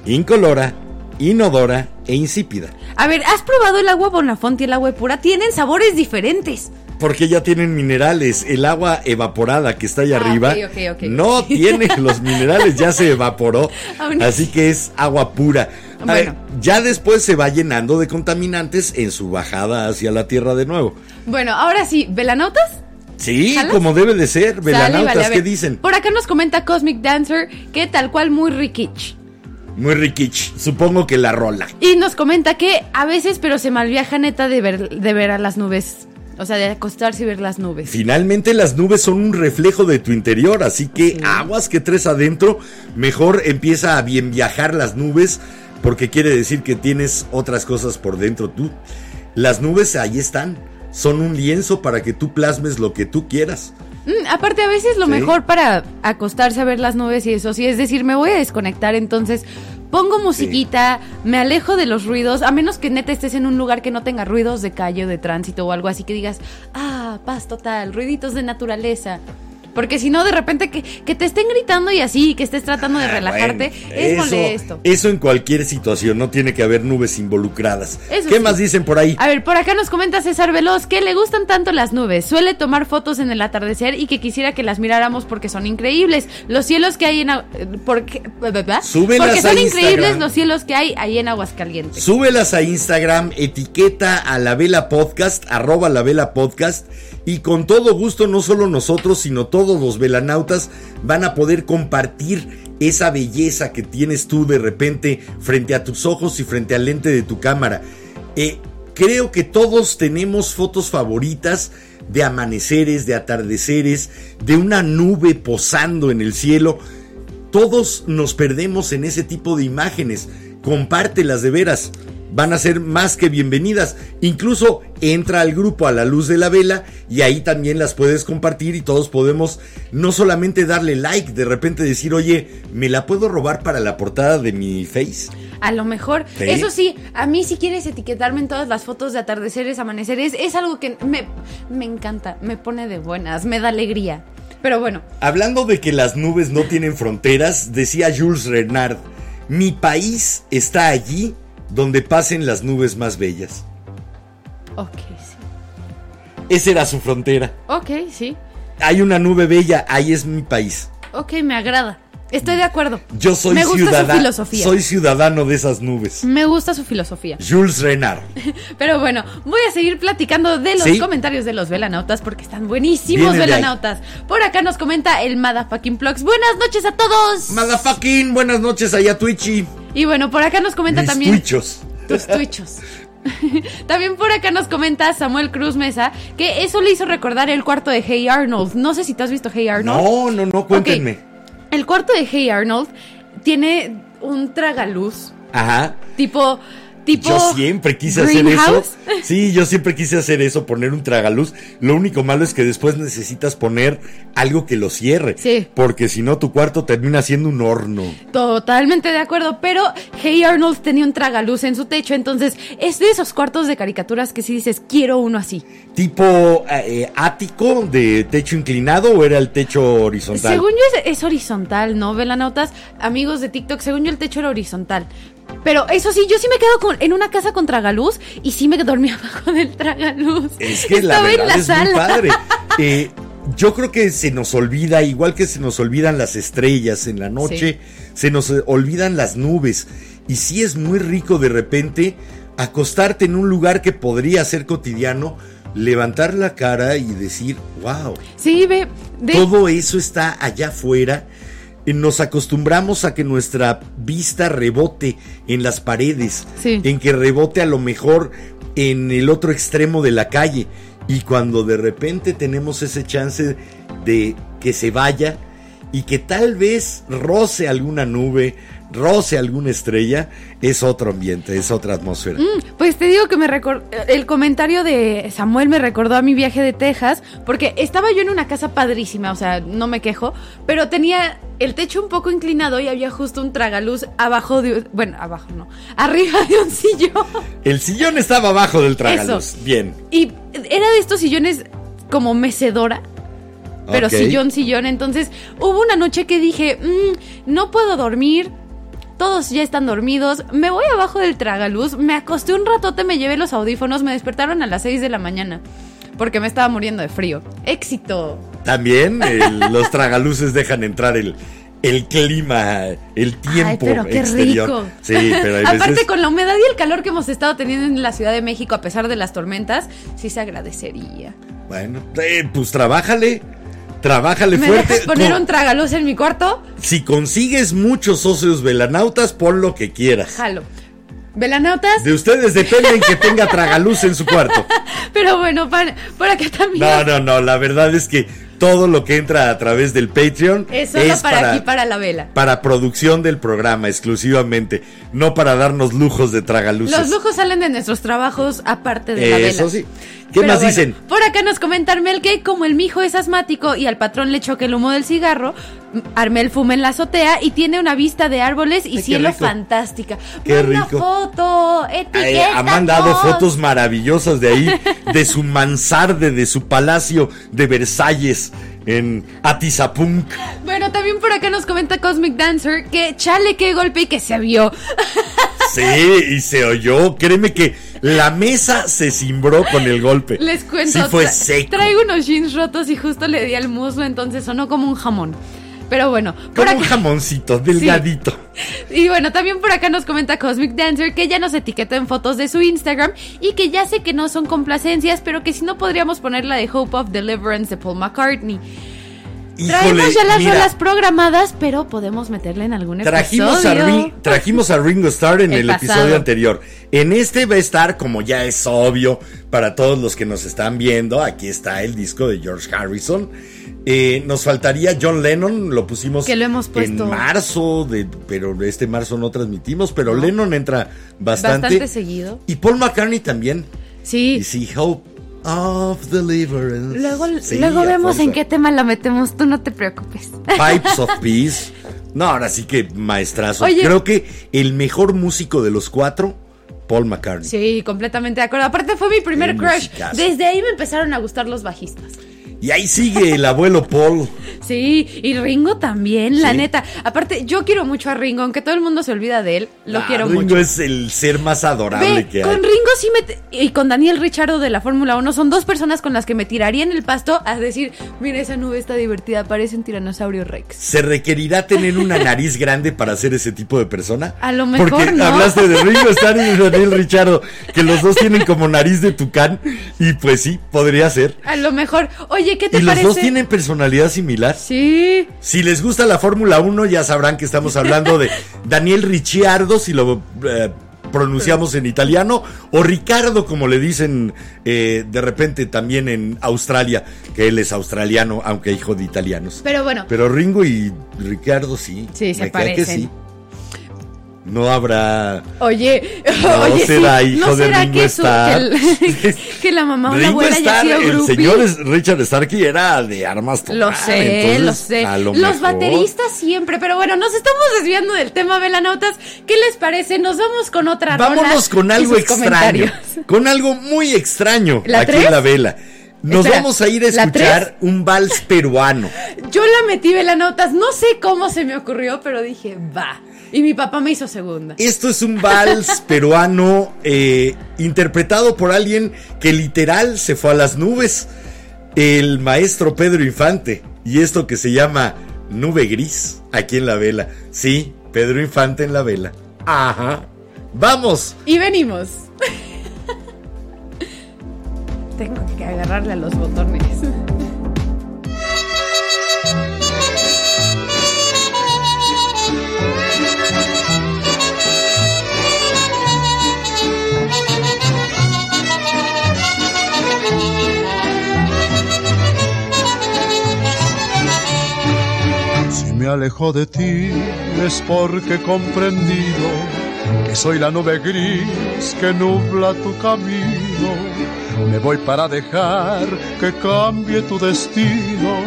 incolora, inodora e insípida. A ver, ¿has probado el agua Bonafont y el agua pura? Tienen sabores diferentes. Porque ya tienen minerales. El agua evaporada que está allá Ah, arriba no tiene los minerales, ya se evaporó. Aún Así que es agua pura. A Bueno. ver, ya después se va llenando de contaminantes en su bajada hacia la tierra de nuevo. Bueno, ahora sí, ¿velanautas? Sí, ¿Jalas? como debe de ser. Sale, Velanautas, vale, ¿qué dicen? Por acá nos comenta Cosmic Dancer que tal cual muy riquich. Muy riquich. Supongo que la rola. Y nos comenta que a veces, pero se malviaja neta de ver, de ver a las nubes. O sea, de acostarse y ver las nubes. Finalmente las nubes son un reflejo de tu interior, así que aguas que tres adentro, mejor empieza a bien viajar las nubes, porque quiere decir que tienes otras cosas por dentro tú. Las nubes ahí están, son un lienzo para que tú plasmes lo que tú quieras. Mm, aparte, a veces lo Sí. mejor para acostarse a ver las nubes y eso, sí, es decir, me voy a desconectar, entonces pongo musiquita, me alejo de los ruidos, a menos que neta estés en un lugar que no tenga ruidos de calle o de tránsito o algo así que digas, ah, paz total, ruiditos de naturaleza. Porque si no, de repente que, que te estén gritando y así, que estés tratando de Ah, relajarte, bueno, es eso- molesto. Eso en cualquier situación, no tiene que haber nubes involucradas. Eso ¿Qué sí. más dicen por ahí? A ver, por acá nos comenta César Veloz que le gustan tanto las nubes, suele tomar fotos en el atardecer y que quisiera que las miráramos porque son increíbles. Los cielos que hay en... Eh, Porque, ¿verdad? Súbelas porque son increíbles los cielos que hay ahí en Aguascalientes. Súbelas a Instagram, etiqueta a la vela podcast, arroba la vela podcast, y con todo gusto, no solo nosotros, sino todos los velanautas van a poder compartir esa belleza que tienes tú de repente frente a tus ojos y frente al lente de tu cámara. Eh, creo que todos tenemos fotos favoritas de amaneceres, de atardeceres, de una nube posando en el cielo. Todos nos perdemos en ese tipo de imágenes. Compártelas de veras. Van a ser más que bienvenidas. Incluso entra al grupo a la luz de la vela y ahí también las puedes compartir y todos podemos no solamente darle like, de repente decir, oye, ¿me la puedo robar para la portada de mi face? A lo mejor. Sí. Eso sí, a mí si quieres etiquetarme en todas las fotos de atardeceres, amaneceres, es algo que me, me encanta, me pone de buenas, me da alegría. Pero bueno, Hablando de que las nubes no tienen fronteras, decía Jules Renard, mi país está allí donde pasen las nubes más bellas. ok, sí. Esa era su frontera. Ok, sí. Hay una nube bella, ahí es mi país. Ok, me agrada. Estoy de acuerdo. Yo soy Me gusta su ciudadano. filosofía. Soy ciudadano de esas nubes. Me gusta su filosofía. Jules Renard. Pero bueno, voy a seguir platicando de los ¿Sí? comentarios de los velanautas porque están buenísimos Vienen velanautas. Por acá nos comenta el Motherfucking Plugs. Buenas noches a todos. Motherfucking, buenas noches allá Twitchy. y bueno, por acá nos comenta Mis también twitchos. tus twitchos. También por acá nos comenta Samuel Cruz Mesa que eso le hizo recordar el cuarto de Hey Arnold. No sé si te has visto Hey Arnold. No, no, no, cuéntenme. El cuarto de Hey Arnold tiene un tragaluz Ajá. tipo tipo Yo siempre quise hacer eso. Sí, yo siempre quise hacer eso, poner un tragaluz. Lo único malo es que después necesitas poner algo que lo cierre. Sí. Porque si no, tu cuarto termina siendo un horno. Totalmente de acuerdo, pero Hey Arnold tenía un tragaluz en su techo, entonces es de esos cuartos de caricaturas que si dices, quiero uno así. ¿Tipo eh, ático de techo inclinado o era el techo horizontal? Según yo es, es horizontal, ¿no? Velanautas, amigos de TikTok, según yo el techo era horizontal. Pero eso sí, yo sí me quedo con, en una casa con tragaluz y sí me dormía abajo del tragaluz. Es que la Estaba en verdad la es sala. muy padre. Eh, yo creo que se nos olvida, igual que se nos olvidan las estrellas en la noche, se nos eh, olvidan las nubes. Y sí es muy rico de repente acostarte en un lugar que podría ser cotidiano, levantar la cara y decir, wow, Sí, ve, de, todo eso está allá afuera. Eh, Nos acostumbramos a que nuestra vista rebote en las paredes, Sí. en que rebote a lo mejor en el otro extremo de la calle. Y cuando de repente tenemos ese chance de que se vaya y que tal vez roce alguna nube, roce alguna estrella, es otro ambiente, es otra atmósfera. Mm, Pues te digo que me recor- el comentario de Samuel me recordó a mi viaje de Texas, porque estaba yo en una casa padrísima, o sea, no me quejo, pero tenía el techo un poco inclinado y había justo un tragaluz abajo de, bueno, abajo no, arriba de un sillón. El sillón estaba abajo del tragaluz. Eso. Bien. Y era de estos sillones como mecedora, pero sillón, sillón. Entonces hubo una noche que dije, "Mm, no puedo dormir. Todos ya están dormidos. Me voy abajo del tragaluz. Me acosté un ratote, me llevé los audífonos. Me despertaron a las 6 de la mañana. Porque me estaba muriendo de frío. ¡Éxito! También el- los tragaluces dejan entrar el, el clima, el tiempo Ay, pero qué exterior. rico. Sí, pero hay Aparte, con la humedad y el calor que hemos estado teniendo en la Ciudad de México, a pesar de las tormentas, sí se agradecería. Bueno, eh, pues trabájale. Trabájale ¿Me fuerte. dejas poner No, un tragaluz en mi cuarto? Si consigues muchos socios velanautas, pon lo que quieras. Jalo. Velanautas, De ustedes dependen que tenga tragaluz en su cuarto. pero bueno, para- por acá también. No, no, no. La verdad es que todo lo que entra a través del Patreon Es solo para, aquí, para la vela. para producción del programa exclusivamente, no para darnos lujos de tragaluces. Los lujos salen de nuestros trabajos aparte de la vela. Eso sí. ¿Qué Pero más bueno, dicen? Por acá nos comenta Armel que como el mijo es asmático y al patrón le choca el humo del cigarro, Armel fuma en la azotea y tiene una vista de árboles y Ay, cielo rico. fantástica. Qué Manda rico. foto, Ay, ha mandado fotos maravillosas de ahí, de su mansarde, de su palacio de Versalles en Atizapunk. Bueno, también por acá nos comenta Cosmic Dancer que chale qué golpe y que se vio. Sí, y se oyó. Créeme que la mesa se cimbró con el golpe. Les cuento. Sí fue seco. Traigo unos jeans rotos y justo le di al muslo, entonces sonó como un jamón. Pero bueno, por Como un acá- jamoncito, delgadito. Y bueno, también por acá nos comenta Cosmic Dancer que ya nos etiquetó en fotos de su Instagram y que ya sé que no son complacencias, pero que si no podríamos poner la de Hope of Deliverance de Paul McCartney. Traemos ya las mira, rolas programadas, pero podemos meterle en algún Trajimos a, episodio. Ring- trajimos a Ringo Starr en El episodio anterior. En este va a estar, como ya es obvio para todos los que nos están viendo, aquí está el disco de George Harrison. Eh, nos faltaría John Lennon, lo pusimos Que lo hemos puesto. en marzo, de, pero este marzo no transmitimos, pero Lennon entra bastante. Bastante seguido. Y Paul McCartney también. Sí. Y sí, Hope of Deliverance. Luego, Sí, luego vemos en qué tema la metemos, tú no te preocupes. Pipes of Peace. No, ahora sí que maestrazo. Oye. Creo que el mejor músico de los cuatro, Paul McCartney. Sí, completamente de acuerdo. Aparte fue mi primer crush. musicazo. Desde ahí me empezaron a gustar los bajistas. Y ahí sigue el abuelo Paul. Sí, y Ringo también, la Sí. neta. Aparte, yo quiero mucho a Ringo, aunque todo el mundo se olvida de él, lo Ah, quiero Ringo mucho. es el ser más adorable Ve, que con hay. Ringo sí me... Y con Daniel Richardo de la Fórmula 1 son dos personas con las que me tiraría en el pasto a decir, mira, esa nube está divertida, parece un tiranosaurio rex. ¿Se requerirá tener una nariz grande para ser ese tipo de persona? A lo mejor Porque no. hablaste de Ringo Starr y Daniel Richardo, que los dos tienen como nariz de tucán, y pues sí, podría ser. A lo mejor, oye, ¿qué te Y los dos tienen personalidad similar. Sí. Si les gusta la Fórmula 1, ya sabrán que estamos hablando de Daniel Ricciardo, si lo eh, pronunciamos en italiano, o Ricardo, como le dicen eh, de repente también en Australia, que él es australiano, aunque hijo de italianos. Pero bueno, Pero Ringo y Ricardo sí. Sí, se cae que parecen. sí. No habrá. oye, No oye, será sí, hijo ¿no de será Ringo que, su- que, el- que la mamá o la abuela haya Starr, sido el groupie? señor Richard Starkey era de armas Lo tomar, sé, entonces, lo sé. lo Los mejor- bateristas siempre, pero bueno, nos estamos desviando del tema, Velanautas. ¿Qué les parece? Nos vamos con otra Vámonos con algo extraño. Con algo muy extraño ¿La aquí tres? en la vela. Nos Espera, vamos a ir a ¿la escuchar un vals peruano. Yo la metí Velanautas, no sé cómo se me ocurrió, pero dije, va. Y mi papá me hizo segunda. Esto es un vals peruano eh, interpretado por alguien que literal se fue a las nubes. El maestro Pedro Infante. Y esto que se llama Nube Gris aquí en la vela. Sí, Pedro Infante en la vela. Ajá. Vamos. Y venimos. Tengo que agarrarle a los botones. Si me alejo de ti es porque he comprendido que soy la nube gris que nubla tu camino. Me voy para dejar que cambie tu destino,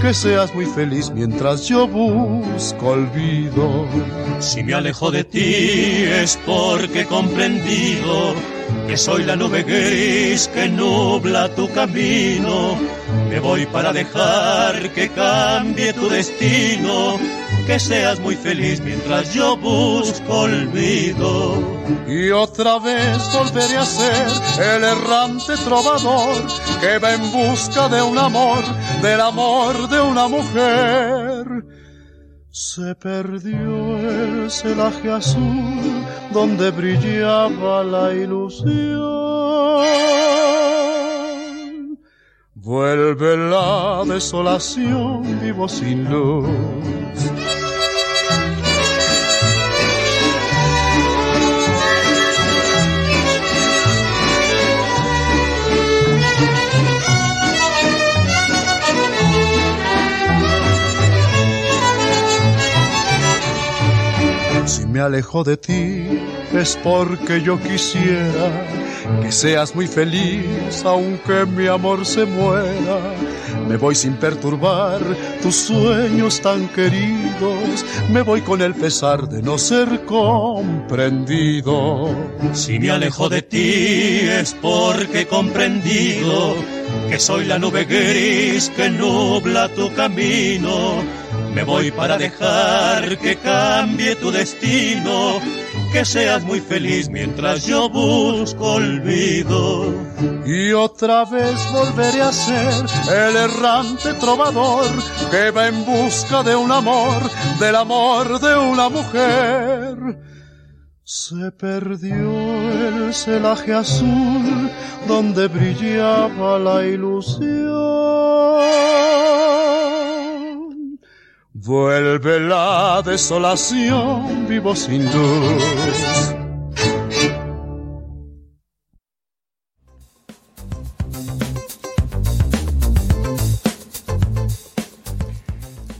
que seas muy feliz mientras yo busco olvido. Si me alejo de ti es porque he comprendido que soy la nube gris que nubla tu camino. Me voy para dejar que cambie tu destino, que seas muy feliz mientras yo busco olvido. Y otra vez volveré a ser el errante trovador que va en busca de un amor, del amor de una mujer. Se perdió el celaje azul donde brillaba la ilusión. Vuelve la desolación, vivo sin luz. Si me alejo de ti es porque yo quisiera que seas muy feliz aunque mi amor se muera. Me voy sin perturbar tus sueños tan queridos. Me voy con el pesar de no ser comprendido. Si me alejo de ti es porque he comprendido que soy la nube gris que nubla tu camino. Me voy para dejar que cambie tu destino, que seas muy feliz mientras yo busco olvido. Y otra vez volveré a ser el errante trovador que va en busca de un amor, del amor de una mujer. Se perdió el celaje azul donde brillaba la ilusión. Vuelve la desolación, vivo sin luz.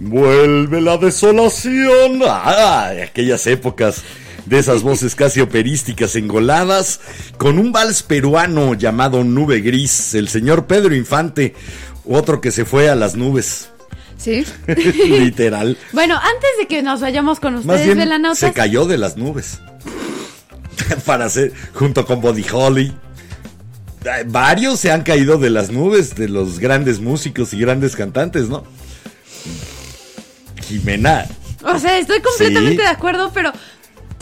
Vuelve la desolación. Ah, aquellas épocas de esas voces casi operísticas engoladas con un vals peruano llamado Nube Gris, el señor Pedro Infante, otro que se fue a las nubes. Sí. Literal. Bueno, antes de que nos vayamos con Más ustedes, bien velanautas. se cayó de las nubes. Para hacer, junto con Body Holly. Varios se han caído de las nubes de los grandes músicos y grandes cantantes, ¿no? Jimena, O sea, estoy completamente Sí. de acuerdo, pero.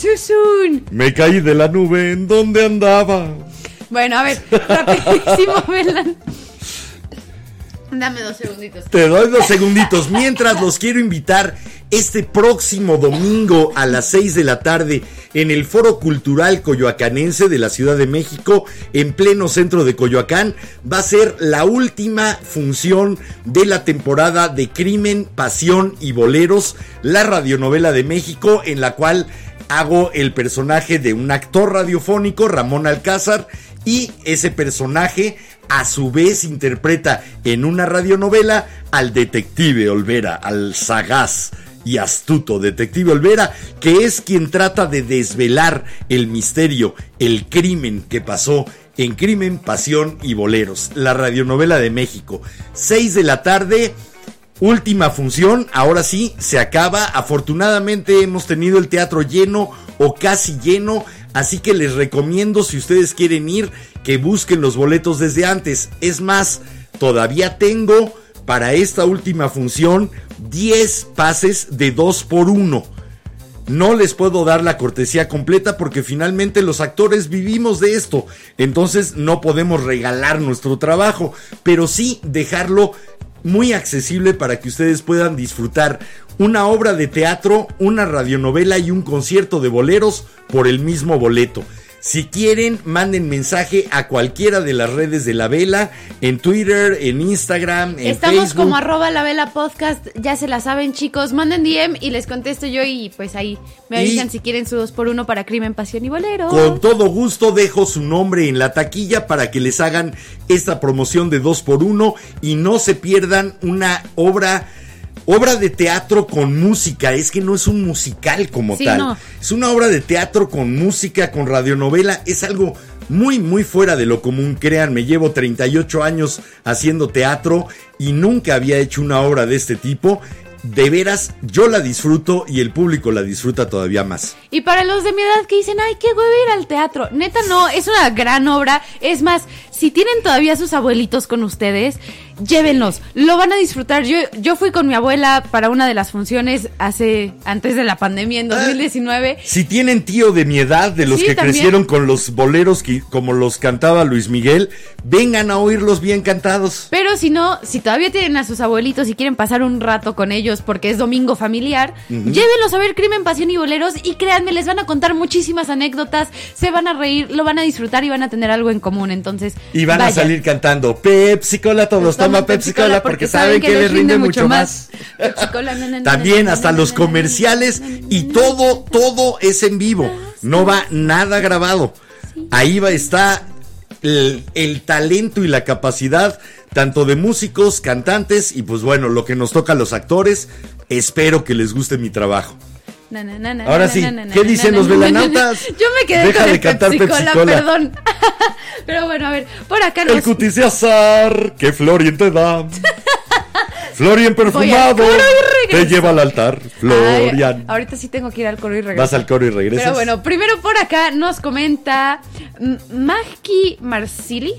Too soon. me caí de la nube en donde andaba. Bueno, a ver, rapidísimo, Velan. Dame dos segunditos. Te doy dos segunditos. Mientras los quiero invitar este próximo domingo a las 6 de la tarde en el Foro Cultural Coyoacanense de la Ciudad de México, en pleno centro de Coyoacán. Va a ser la última función de la temporada de Crimen, Pasión y Boleros, la radionovela de México, en la cual hago el personaje de un actor radiofónico, Ramón Alcázar, y ese personaje a su vez interpreta en una radionovela al detective Olvera, al sagaz y astuto detective Olvera, que es quien trata de desvelar el misterio, el crimen que pasó en Crimen, Pasión y Boleros, la radionovela de México. 6 de la tarde, Última función, ahora sí, se acaba. Afortunadamente hemos tenido el teatro lleno o casi lleno, así que les recomiendo si ustedes quieren ir que busquen los boletos desde antes. Es más, todavía tengo para esta última función 10 pases de 2 por 1. No les puedo dar la cortesía completa porque finalmente los actores vivimos de esto. Entonces no podemos regalar nuestro trabajo, pero sí dejarlo muy accesible para que ustedes puedan disfrutar una obra de teatro, una radionovela y un concierto de boleros por el mismo boleto. Si quieren, manden mensaje a cualquiera de las redes de la vela, en Twitter, en Instagram, en Estamos Facebook. como arroba la vela podcast, ya se la saben chicos, manden DM y les contesto yo y pues ahí me Y- avisan si quieren su 2x1 para Crimen, Pasión y Bolero. Con todo gusto dejo su nombre en la taquilla para que les hagan esta promoción de 2 por 1 y no se pierdan una obra obra de teatro con música, es que no es un musical como Sí, tal. no. Es una obra de teatro con música, con radionovela, es algo muy muy fuera de lo común, créanme, llevo 38 años haciendo teatro y nunca había hecho una obra de este tipo. De veras, yo la disfruto y el público la disfruta todavía más. Y para los de mi edad que dicen, ay, qué huevo ir al teatro. Neta, no, es una gran obra. Es más, si tienen todavía sus abuelitos con ustedes, llévenlos. Lo van a disfrutar. Yo, yo fui con mi abuela para una de las funciones hace, antes de la pandemia, en 2019. Si tienen tío de mi edad, de los Sí, que también. crecieron con los boleros que, como los cantaba Luis Miguel, vengan a oírlos bien cantados. Pero si no, si todavía tienen a sus abuelitos y quieren pasar un rato con ellos porque es domingo familiar, llévenlos a ver Crimen, Pasión y Boleros y créanme, les van a contar muchísimas anécdotas, se van a reír, lo van a disfrutar y van a tener algo en común. Entonces, Y van a salir cantando Pepsi Cola, todos toma Pepsi Cola porque saben que les rinde mucho más. También hasta los comerciales y todo, todo es en vivo. No va nada grabado. Ahí va, está el, el talento y la capacidad tanto de músicos, cantantes y pues bueno, lo que nos toca a los actores. Espero que les guste mi trabajo. Na, na, na, na, Ahora sí, ¿qué dicen los na, na, velanautas? na. Yo me quedé Deja con de el cantar Pepsi Pepsi Cola, Cola. perdón. Pero bueno, a ver, por acá El nos... cutis de azar que Florian te da. Florian perfumado te lleva al altar. Ay, Florian. ahorita sí tengo que ir al coro y regresar. Vas al coro y regresas. Pero bueno, primero por acá nos comenta M- Maggi Marsili.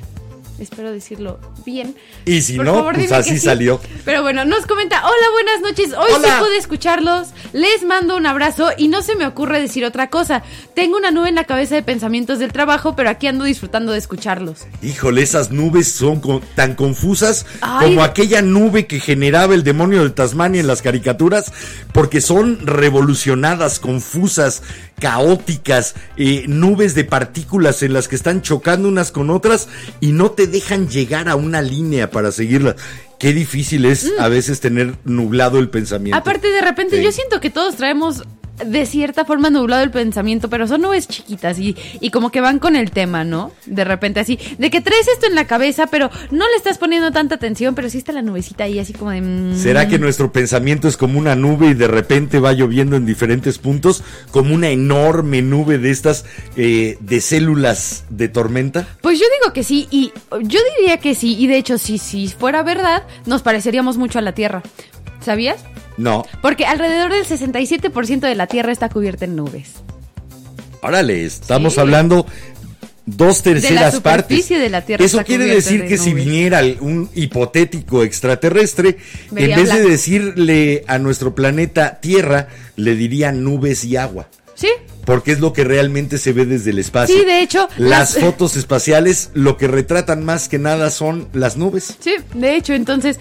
Espero decirlo bien. Y si Por no, favor, pues así sí. salió. Pero bueno, nos comenta, hola, buenas noches. Hoy Hola. sí pude escucharlos. Les mando un abrazo y no se me ocurre decir otra cosa. Tengo una nube en la cabeza de pensamientos del trabajo, pero aquí ando disfrutando de escucharlos. Híjole, esas nubes son tan confusas Ay. como aquella nube que generaba el demonio de Tasmania en las caricaturas, porque son revolucionadas, confusas, caóticas, eh, nubes de partículas en las que están chocando unas con otras y no te dejan llegar a una línea para seguirla. Qué difícil es a veces tener nublado el pensamiento. Mm. Aparte, de repente, Sí. yo siento que todos traemos de cierta forma nublado el pensamiento, pero son nubes chiquitas y, y como que van con el tema, ¿no? De repente así, de que traes esto en la cabeza, pero no le estás poniendo tanta atención, pero sí está la nubecita ahí así como de... mm. ¿Será que nuestro pensamiento es como una nube y de repente va lloviendo en diferentes puntos, como una enorme nube de estas eh, de células de tormenta? Pues yo digo que sí, y yo diría que sí, y de hecho, si, si fuera verdad, nos pareceríamos mucho a la Tierra. ¿Sabías? No. Porque alrededor del 67% de la Tierra está cubierta en nubes. Órale, estamos Sí. hablando dos terceras partes. superficie de la Tierra Eso quiere decir de que si viniera un hipotético extraterrestre, Vería en vez de decirle a nuestro planeta Tierra, le diría nubes y agua. ¿Sí? Porque es lo que realmente se ve desde el espacio. Sí, de hecho, Las las- fotos espaciales lo que retratan más que nada son las nubes. Sí, de hecho, entonces,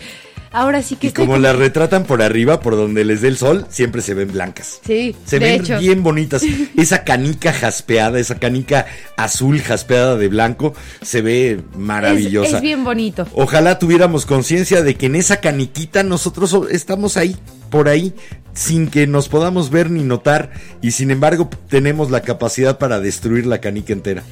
ahora sí que Y estoy como como- las retratan por arriba, por donde les dé el sol, siempre se ven blancas. Sí, Se de ven hecho. bien bonitas. Esa canica jaspeada, esa canica azul jaspeada de blanco, se ve maravillosa. Es, es bien bonito. Ojalá tuviéramos conciencia de que en esa caniquita nosotros estamos ahí, por ahí, sin que nos podamos ver ni notar, y sin embargo tenemos la capacidad para destruir la canica entera.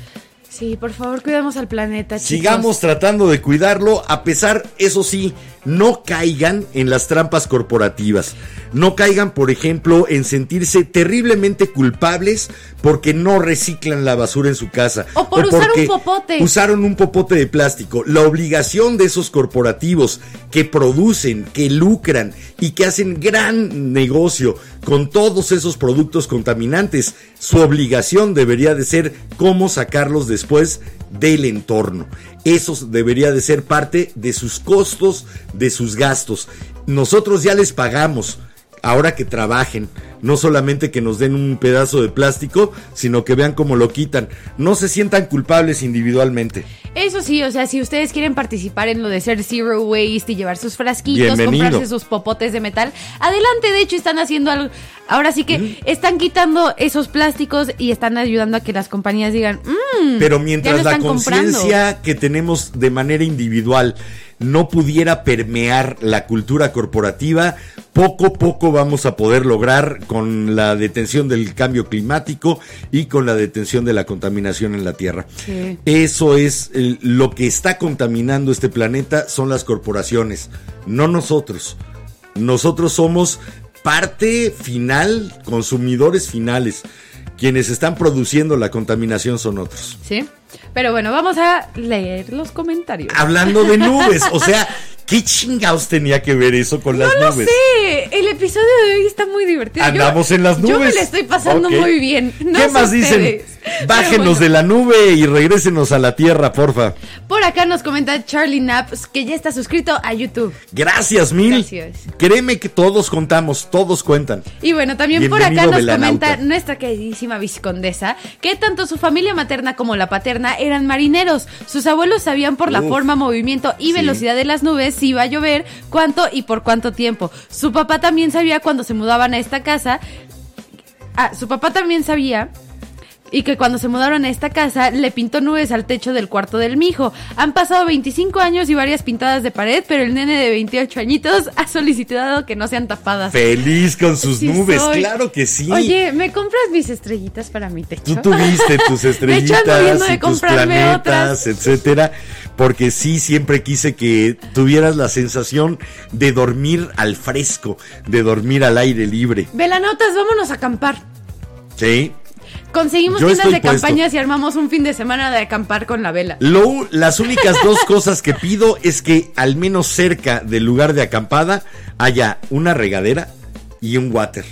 Sí, por favor, cuidemos al planeta, chicos. Sigamos tratando de cuidarlo, a pesar, eso sí, no caigan en las trampas corporativas. No caigan, por ejemplo, en sentirse terriblemente culpables porque no reciclan la basura en su casa. O por usar porque un popote. Usaron un popote de plástico. La obligación de esos corporativos que producen, que lucran y que hacen gran negocio con todos esos productos contaminantes, su obligación debería de ser cómo sacarlos después del entorno. Eso debería de ser parte de sus costos, de sus gastos. Nosotros ya les pagamos. Ahora que trabajen, no solamente que nos den un pedazo de plástico, sino que vean cómo lo quitan. No se sientan culpables individualmente. Eso sí, o sea, si ustedes quieren participar en lo de ser zero waste y llevar sus frasquitos, Bienvenido. comprarse sus popotes de metal, adelante, de hecho están haciendo algo. Ahora sí que están quitando esos plásticos y están ayudando a que las compañías digan, mmm, Pero ya mientras lo la conciencia que tenemos de manera individual no pudiera permear la cultura corporativa, poco a poco vamos a poder lograr con la detención del cambio climático y con la detención de la contaminación en la Tierra. Sí. Eso es el- lo que está contaminando este planeta, son las corporaciones, no nosotros. Nosotros somos parte final, consumidores finales. Quienes están produciendo la contaminación son otros. Sí. Pero bueno, vamos a leer los comentarios. Hablando de nubes, o sea, ¿qué chingados tenía que ver eso con las No lo nubes? sé, el episodio de hoy está muy divertido. Yo- Andamos en las nubes. Yo me la estoy pasando muy bien. No ¿Qué más dicen? Bájenos bueno. de la nube y regrésenos a la tierra, porfa. Por acá nos comenta Charlie Naps que ya está suscrito a YouTube. Gracias, mil. Gracias. Créeme que todos contamos, todos cuentan. Y bueno, también por acá nos comenta nuestra queridísima viscondesa que tanto su familia materna como la paterna eran marineros. Sus abuelos sabían por la Uf. forma, movimiento y Sí. velocidad de las nubes si iba a llover, cuánto y por cuánto tiempo. Su papá también sabía cuando se mudaban a esta casa. Ah, su papá también sabía y que cuando se mudaron a esta casa le pintó nubes al techo del cuarto del mijo. Han pasado 25 años y varias pintadas de pared, pero el nene de 28 añitos ha solicitado que no sean tapadas. Feliz con sus Sí nubes, soy. claro que sí. Oye, ¿me compras mis estrellitas para mi techo? Tú tuviste tus De hecho, estrellitas viendo de y tus planetas, otras. etcétera, porque sí siempre quise que tuvieras la sensación de dormir al fresco, de dormir al aire libre. Velanotas, vámonos a acampar. Sí. Conseguimos Yo tiendas de puesto. campañas y armamos un fin de semana de acampar con la vela. Lo las únicas dos cosas que pido es que al menos cerca del lugar de acampada haya una regadera y un water.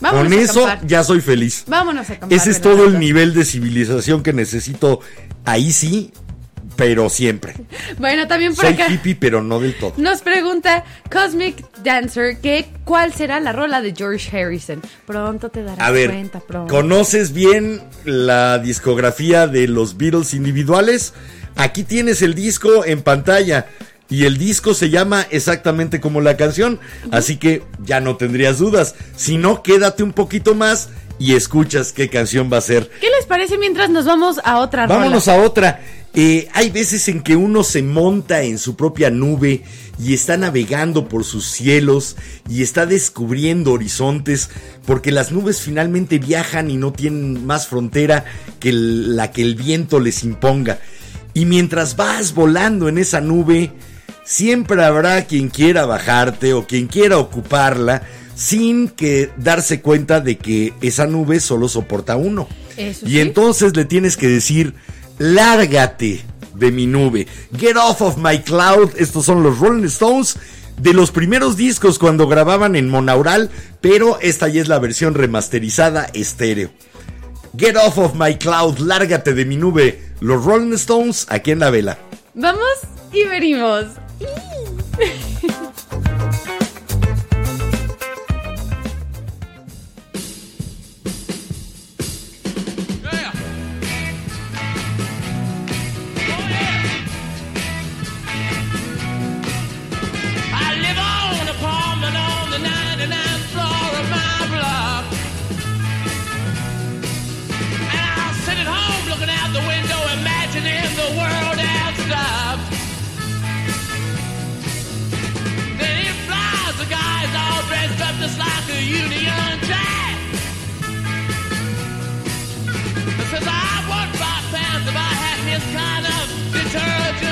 Vámonos Con eso acampar. ya soy feliz. Vámonos a acampar. Ese es todo el nivel de civilización que necesito. Ahí sí, pero siempre. Bueno, también por Soy acá. hippie, pero no del todo. Nos pregunta Cosmic Dancer que cuál será la rola de George Harrison. Pronto te darás A ver, cuenta, pronto. ¿conoces bien la discografía de los Beatles individuales? Aquí tienes el disco en pantalla. Y el disco se llama exactamente como la canción. Así que ya no tendrías dudas. Si no, quédate un poquito más y escuchas qué canción va a ser. ¿Qué les parece mientras nos vamos a otra Vámonos rola? a otra. Eh, hay veces en que uno se monta en su propia nube y está navegando por sus cielos y está descubriendo horizontes porque las nubes finalmente viajan y no tienen más frontera que la que el viento les imponga. Y mientras vas volando en esa nube, siempre habrá quien quiera bajarte o quien quiera ocuparla sin que darse cuenta de que esa nube solo soporta uno. Eso y sí. entonces le tienes que decir, lárgate de mi nube. Get off of my cloud. Estos son los Rolling Stones de los primeros discos cuando grababan en monaural, pero esta ya es la versión remasterizada estéreo. Get off of my cloud, lárgate de mi nube. Los Rolling Stones aquí en la vela. Vamos y venimos. Union Jack. Says, I if I had kind of detergent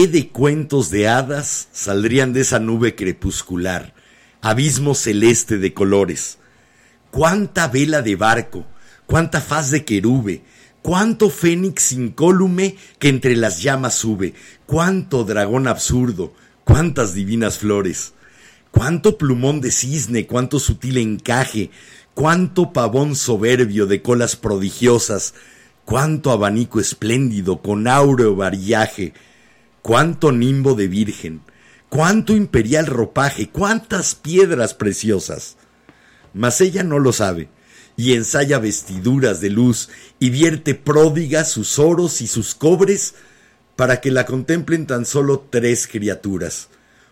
¿Qué de cuentos de hadas saldrían de esa nube crepuscular? Abismo celeste de colores. Cuánta vela de barco, cuánta faz de querube, cuánto fénix incólume que entre las llamas sube, cuánto dragón absurdo, cuántas divinas flores, cuánto plumón de cisne, cuánto sutil encaje, cuánto pavón soberbio de colas prodigiosas, cuánto abanico espléndido con áureo varillaje, cuánto nimbo de virgen, cuánto imperial ropaje, cuántas piedras preciosas. Mas ella no lo sabe, y ensaya vestiduras de luz, y vierte pródigas sus oros y sus cobres, para que la contemplen tan solo tres criaturas,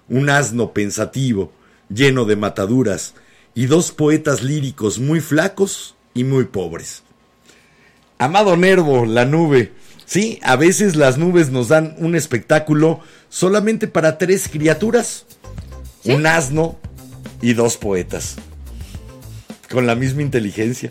un asno pensativo, lleno de mataduras, y dos poetas líricos muy flacos y muy pobres. Amado Nervo, la nube. Sí, a veces las nubes nos dan un espectáculo solamente para tres criaturas. Un asno y dos poetas. Con la misma inteligencia.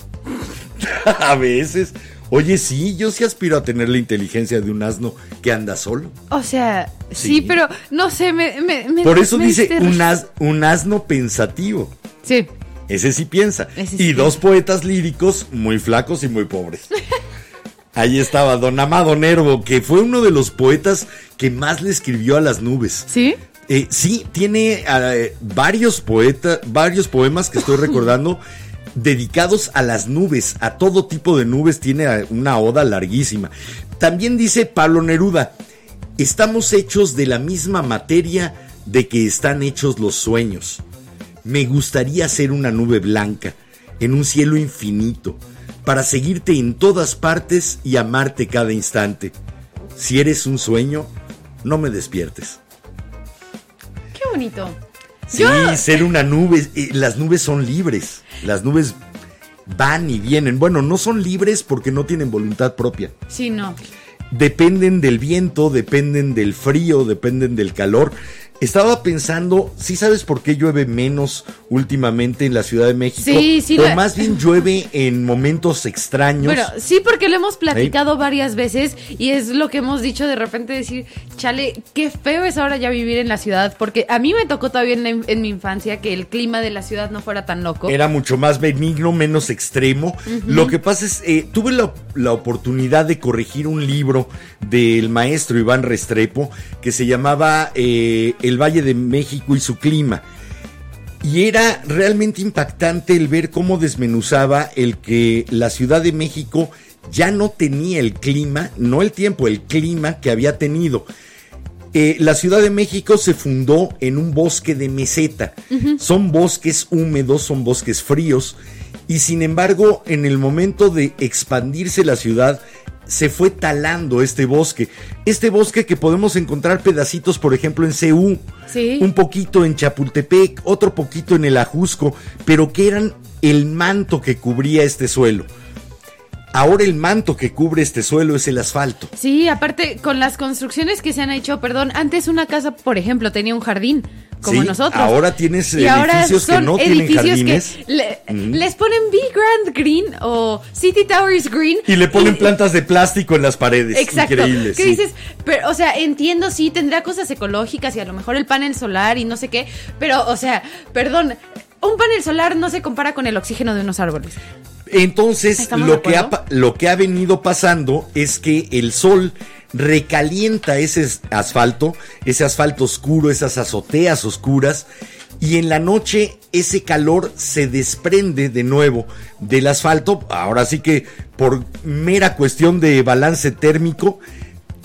a veces. Oye, sí, yo sí aspiro a tener la inteligencia de un asno que anda solo. O sea, sí, Sí. pero no sé, me... me- me- Por eso me dice diste- un, as- un asno pensativo. Sí, Ese sí piensa. Ese y dos poetas líricos muy flacos y muy pobres. Ahí estaba Don Amado Nervo, que fue uno de los poetas que más le escribió a las nubes. ¿Sí? Eh, sí, tiene eh, varios poetas, varios poemas que estoy recordando dedicados a las nubes, a todo tipo de nubes, tiene eh, una oda larguísima. También dice Pablo Neruda, estamos hechos de la misma materia de que están hechos los sueños. Me gustaría ser una nube blanca, en un cielo infinito, para seguirte en todas partes y amarte cada instante. Si eres un sueño, no me despiertes. Qué bonito. Sí, ser una nube. eh, Las nubes son libres. Las nubes van y vienen. Bueno, no son libres porque no tienen voluntad propia. Sí, no. Dependen del viento, dependen del frío, dependen del calor. Estaba pensando, ¿sí sabes por qué llueve menos últimamente en la Ciudad de México? Sí, sí, O lo- más bien llueve en momentos extraños. Bueno, sí, porque lo hemos platicado varias veces y es lo que hemos dicho de repente decir, chale, qué feo es ahora ya vivir en la ciudad, porque a mí me tocó todavía en, mi infancia que el clima de la ciudad no fuera tan loco. Era mucho más benigno, menos extremo. Lo que pasa es, eh, tuve la, la oportunidad de corregir un libro del maestro Iván Restrepo que se llamaba eh, El Valle de México y su clima. Y era realmente impactante el ver cómo desmenuzaba el que la Ciudad de México ya no tenía el clima, no el tiempo, el clima que había tenido. Eh, la Ciudad de México se fundó en un bosque de meseta. Son bosques húmedos, son bosques fríos. Y sin embargo, en el momento de expandirse la ciudad, se fue talando este bosque. Este bosque que podemos encontrar pedacitos, por ejemplo, en Ceú, Sí. un poquito en Chapultepec, otro poquito en el Ajusco, pero que eran el manto que cubría este suelo. Ahora el manto que cubre este suelo es el asfalto. Sí, aparte con las construcciones que se han hecho, perdón, antes una casa, por ejemplo, tenía un jardín, como Sí, nosotros. ahora tienes Y ahora edificios que no tienen edificios que jardines. le- Mm. les ponen Big Grand Green o City Towers Green. Y le ponen plantas de plástico en las paredes. Exacto. Increíble. ¿Qué sí. dices? Pero, o sea, entiendo, sí, tendrá cosas ecológicas y a lo mejor el panel solar y no sé qué. Pero, o sea, perdón, un panel solar no se compara con el oxígeno de unos árboles. Entonces, ¿Estamos de lo que, ha, lo que ha venido pasando es que el sol recalienta ese es- asfalto, ese asfalto oscuro, esas azoteas oscuras, y en la noche ese calor se desprende de nuevo del asfalto. Ahora sí que por mera cuestión de balance térmico,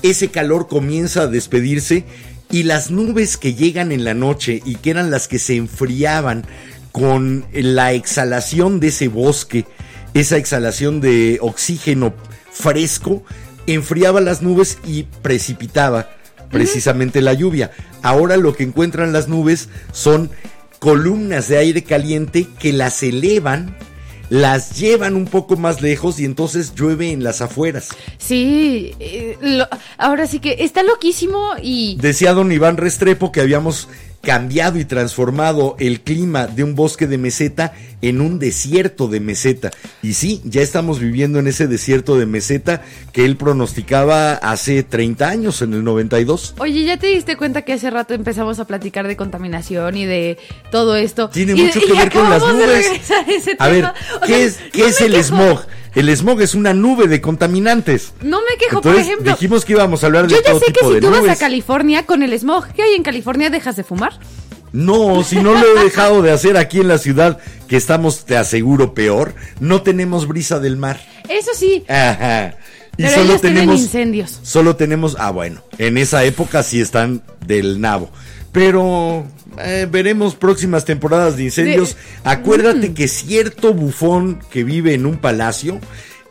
ese calor comienza a despedirse y las nubes que llegan en la noche y que eran las que se enfriaban con la exhalación de ese bosque, esa exhalación de oxígeno fresco, enfriaba las nubes y precipitaba precisamente la lluvia. Ahora lo que encuentran las nubes son columnas de aire caliente que las elevan, las llevan un poco más lejos y entonces llueve en las afueras. Sí, eh, lo- ahora sí que está loquísimo y... Decía don Iván Restrepo que habíamos cambiado y transformado el clima de un bosque de meseta en un desierto de meseta. Y sí, ya estamos viviendo en ese desierto de meseta que él pronosticaba hace 30 años, en el 92. Oye, ¿ya te diste cuenta que hace rato empezamos a platicar de contaminación y de todo esto? Tiene Y- mucho y que ver con las nubes. a ver. O ¿qué sea, es, qué no es el quejo. smog? El smog es una nube de contaminantes. No me quejo, por ejemplo. dijimos que íbamos a hablar de Yo ya todo sé que si tú vas a. California con el smog que hay en California, dejas de fumar. No, si no lo he dejado de hacer aquí en la ciudad, que estamos, te aseguro, peor, no tenemos brisa del mar. Eso sí, Ajá. Y pero solo ellos tenemos, incendios. solo tenemos, ah bueno, en esa época sí están del nabo. Pero eh, veremos próximas temporadas de incendios. De- Acuérdate Mm. que cierto bufón que vive en un palacio,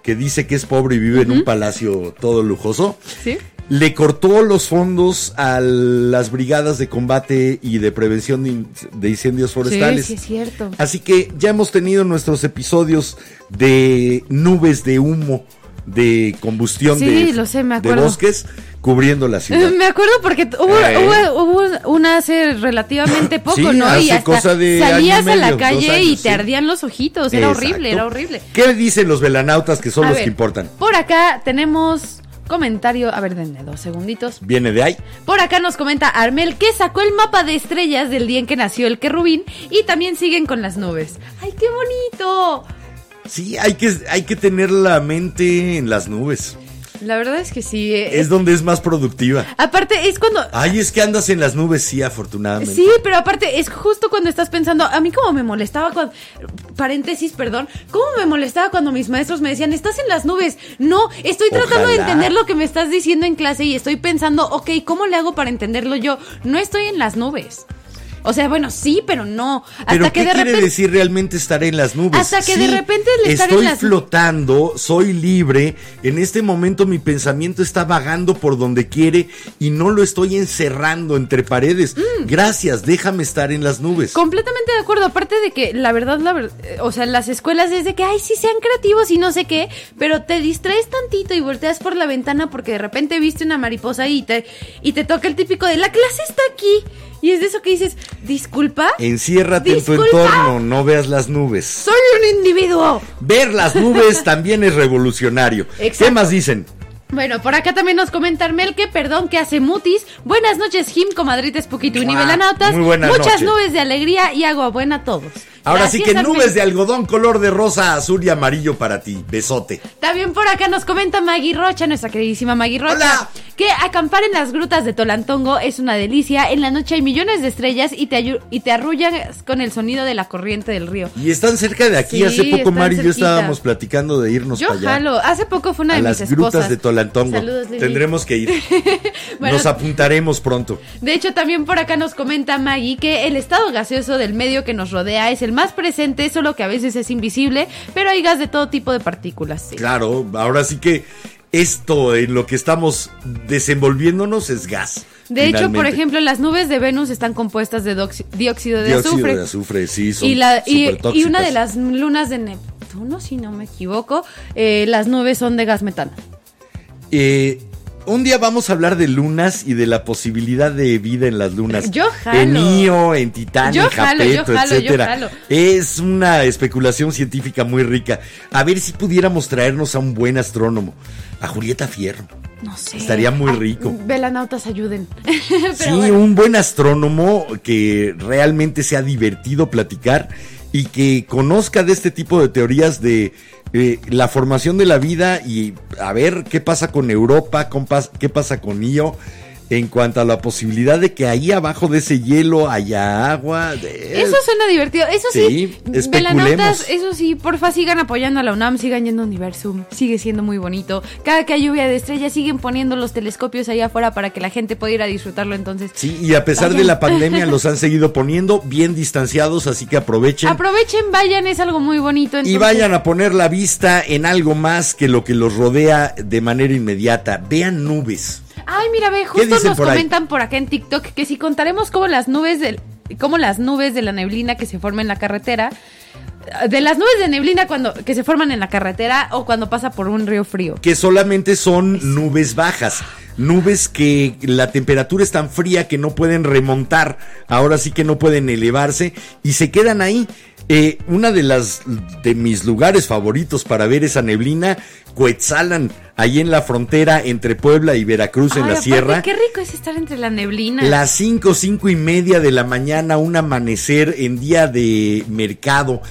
que dice que es pobre y vive en un palacio todo lujoso, ¿Sí? Le cortó los fondos a las brigadas de combate y de prevención de, in- de incendios forestales. Sí, sí, es cierto. Así que ya hemos tenido nuestros episodios de nubes de humo, de combustión Sí, de, lo sé, me de acuerdo. bosques cubriendo la ciudad. Me acuerdo porque t- hubo, Eh. hubo- hubo una hace relativamente poco, Sí, ¿no? y hasta cosa de salías a la calle y te ardían los ojitos. Era Exacto. horrible, era horrible. ¿Qué dicen los velanautas que son A los ver, que importan? Por acá tenemos comentario. A ver, denme dos segunditos. Viene de ahí. Por acá nos comenta Armel que sacó el mapa de estrellas del día en que nació el querubín y también siguen con las nubes. ¡Ay, qué bonito! Sí, hay que, hay que tener la mente en las nubes. La verdad es que sí. eh, Es donde es más productiva. Aparte, es cuando. Ay, es que andas en las nubes, sí, afortunadamente. Sí, pero aparte es justo cuando estás pensando, a mí como me molestaba cuando, paréntesis, perdón, cómo me molestaba cuando mis maestros me decían, estás en las nubes. No, estoy tratando de entender lo que me estás diciendo en clase y estoy pensando, ok, ¿cómo le hago para entenderlo yo? No estoy en las nubes. O sea, bueno, sí, pero no. Hasta Pero que ¿qué de quiere repente... decir realmente estar en las nubes? Hasta que de repente en estoy las- flotando, soy libre. En este momento mi pensamiento está vagando por donde quiere y no lo estoy encerrando entre paredes. Mm. Gracias, déjame estar en las nubes. Completamente de acuerdo, aparte de que la verdad, la ver- eh, o sea, las escuelas es de que, ay, sí sean creativos y no sé qué, pero te distraes tantito y volteas por la ventana porque de repente viste una mariposa y te, y te toca el típico de, la clase está aquí. Y es de eso que dices, disculpa, Enciérrate en tu entorno, no veas las nubes. soy un individuo. Ver las nubes también es revolucionario. ¿Qué más dicen? Bueno, por acá también nos comentan Mel que perdón que hace mutis. Buenas noches, Jim, comadrites, Puquito y. Muy buenas Muchas noches. nubes de alegría y agua buena a todos. Ahora sí que Armel. nubes de algodón color de rosa, azul y amarillo para ti. Besote. También por acá nos comenta Maggie Rocha, nuestra queridísima Maggie Rocha, Hola. que acampar en las grutas de Tolantongo es una delicia. En la noche hay millones de estrellas y te, y te arrullan con el sonido de la corriente del río. Y están cerca de aquí. Sí, Hace poco Mari y yo estábamos platicando de irnos Yo para allá. jalo. Hace poco fue una a de las mis esposas. grutas de Tolantongo. Saludos, Lili. Tendremos que ir. Bueno, Nos apuntaremos pronto. De hecho, también por acá nos comenta Maggie que el estado gaseoso del medio que nos rodea es el más presente, solo que a veces es invisible, pero hay gas de todo tipo de partículas. sí. Claro, ahora sí que esto en lo que estamos desenvolviéndonos es gas. De hecho, por ejemplo, las nubes de Venus están compuestas de dióxido de dióxido azufre. de azufre, sí, son y, la, y una de las lunas de Neptuno, si no me equivoco, eh, las nubes son de gas metano. Eh, un día vamos a hablar de lunas y de la posibilidad de vida en las lunas. Yo jalo. En Io, en Titán, en Japeto, etcétera. Es una especulación científica muy rica. A ver si pudiéramos traernos a un buen astrónomo, a Julieta Fierro. No sé. Estaría muy Ay, rico. Velanautas ayuden. Pero sí, bueno. un buen astrónomo que realmente sea divertido platicar y que conozca de este tipo de teorías de eh, la formación de la vida y a ver qué pasa con Europa, qué pasa con Io en cuanto a la posibilidad de que ahí abajo de ese hielo haya agua. de- Eso suena divertido. Eso sí, Sí. Velanautas, eso sí, porfa, sigan apoyando a la UNAM, sigan yendo a Universum, sigue siendo muy bonito. Cada que hay lluvia de estrellas, siguen poniendo los telescopios allá afuera para que la gente pueda ir a disfrutarlo entonces. Sí, y a pesar de la pandemia los han seguido poniendo bien distanciados, así que aprovechen. Aprovechen, vayan, es algo muy bonito. Y vayan a poner la vista en algo más que lo que los rodea de manera inmediata. Vean nubes. Ay, mira, ve, justo nos por comentan por acá en TikTok que si contaremos cómo las nubes del, cómo las nubes de la neblina que se forma en la carretera, de las nubes de neblina cuando que se forman en la carretera o cuando pasa por un río frío. Que solamente son nubes bajas. Nubes que la temperatura es tan fría que no pueden remontar. Ahora sí que no pueden elevarse y se quedan ahí. Eh, una de las de mis lugares favoritos para ver esa neblina, Coetzalan, ahí en la frontera entre Puebla y Veracruz en la aparte, sierra. Qué rico es estar entre la neblina. Las 5, cinco y media de la mañana, un amanecer en día de mercado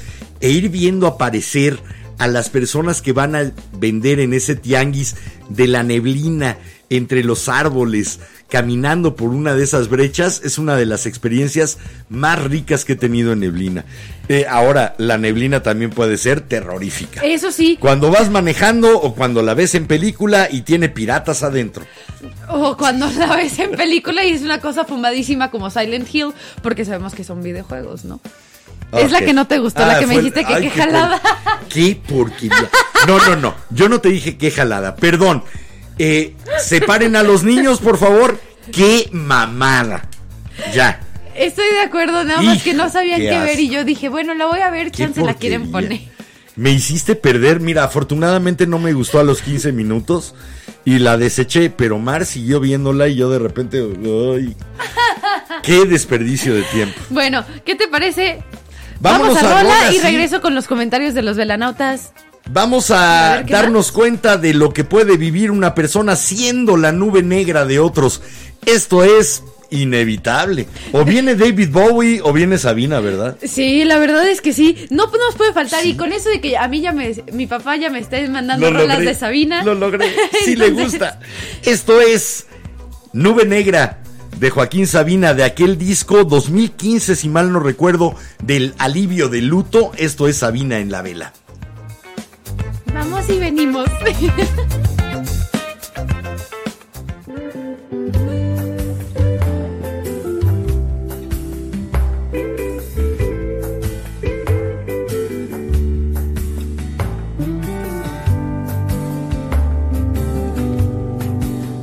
e ir viendo aparecer a las personas que van a vender en ese tianguis de la neblina entre los árboles, caminando por una de esas brechas, es una de las experiencias más ricas que he tenido en neblina. Eh, ahora, la neblina también puede ser terrorífica. Eso sí, Cuando vas manejando o cuando la ves en película y tiene piratas adentro. o cuando la ves en película y es una cosa fumadísima como Silent Hill, porque sabemos que son videojuegos, ¿no? Es la que no te gustó, la que me dijiste que ay, qué por-. Qué porquería. No, no, no. Yo no te dije qué jalada. Perdón. Eh, separen a los niños, por favor. Qué mamada. Ya. Estoy de acuerdo, nada más que no sabían qué qué ver y yo dije, bueno, la voy a ver, chance la quieren poner. Me hiciste perder. Mira, afortunadamente no me gustó a los 15 minutos y la deseché, pero Mar siguió viéndola y yo de repente. ¡Ay! ¡Qué desperdicio de tiempo! Bueno, ¿qué te parece? Vámonos Vamos a, a rola rola, y sí. regreso con los comentarios de los velanautas. Vamos A a, ver, ¿qué darnos cuenta de lo que puede vivir una persona siendo la nube negra de otros. Esto es inevitable. O viene David Bowie o viene Sabina, ¿verdad? Sí, la verdad es que sí. No nos puede faltar. Y con eso de que a mí ya me. Mi papá ya me está mandando rolas logré, de Sabina. Lo logré. Sí le gusta. Esto es Nube Negra de Joaquín Sabina de aquel disco 2015, si mal no recuerdo, del alivio del luto. Esto es Sabina en la vela. Vamos y venimos.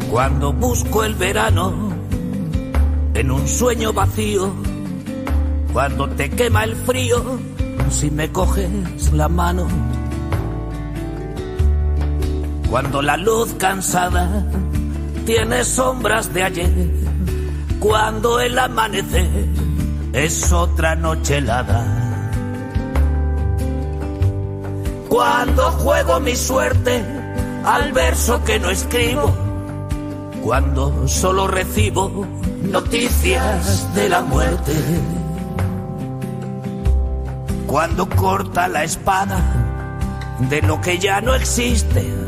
Cuando busco el verano en un sueño vacío, cuando te quema el frío, si me coges la mano, cuando la luz cansada tiene sombras de ayer, cuando el amanecer es otra noche helada. Cuando juego mi suerte al verso que no escribo, cuando solo recibo noticias de la muerte. Cuando corta la espada de lo que ya no existe.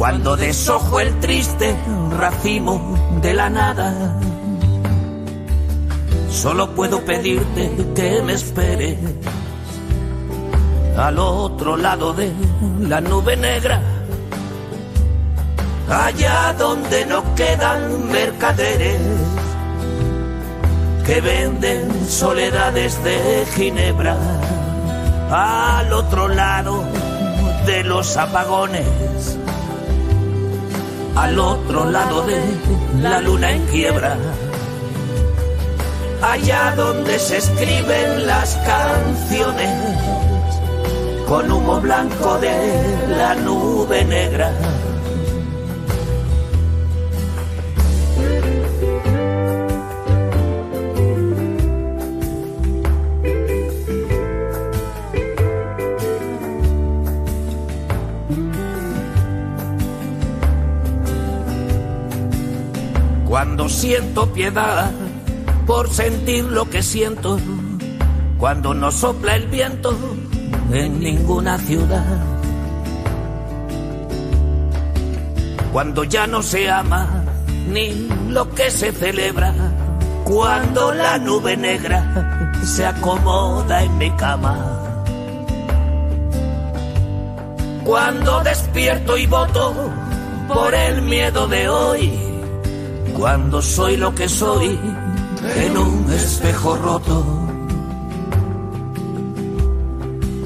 Cuando deshojo el triste racimo de la nada. Solo puedo pedirte que me esperes al otro lado de la nube negra allá donde no quedan mercaderes que venden soledades de Ginebra, al otro lado de los apagones, al otro lado de la luna en quiebra, allá donde se escriben las canciones con humo blanco de la nube negra. Cuando siento piedad por sentir lo que siento, cuando no sopla el viento en ninguna ciudad, cuando ya no se ama ni lo que se celebra, cuando la nube negra se acomoda en mi cama. Cuando despierto y voto por el miedo de hoy, cuando soy lo que soy en un espejo roto.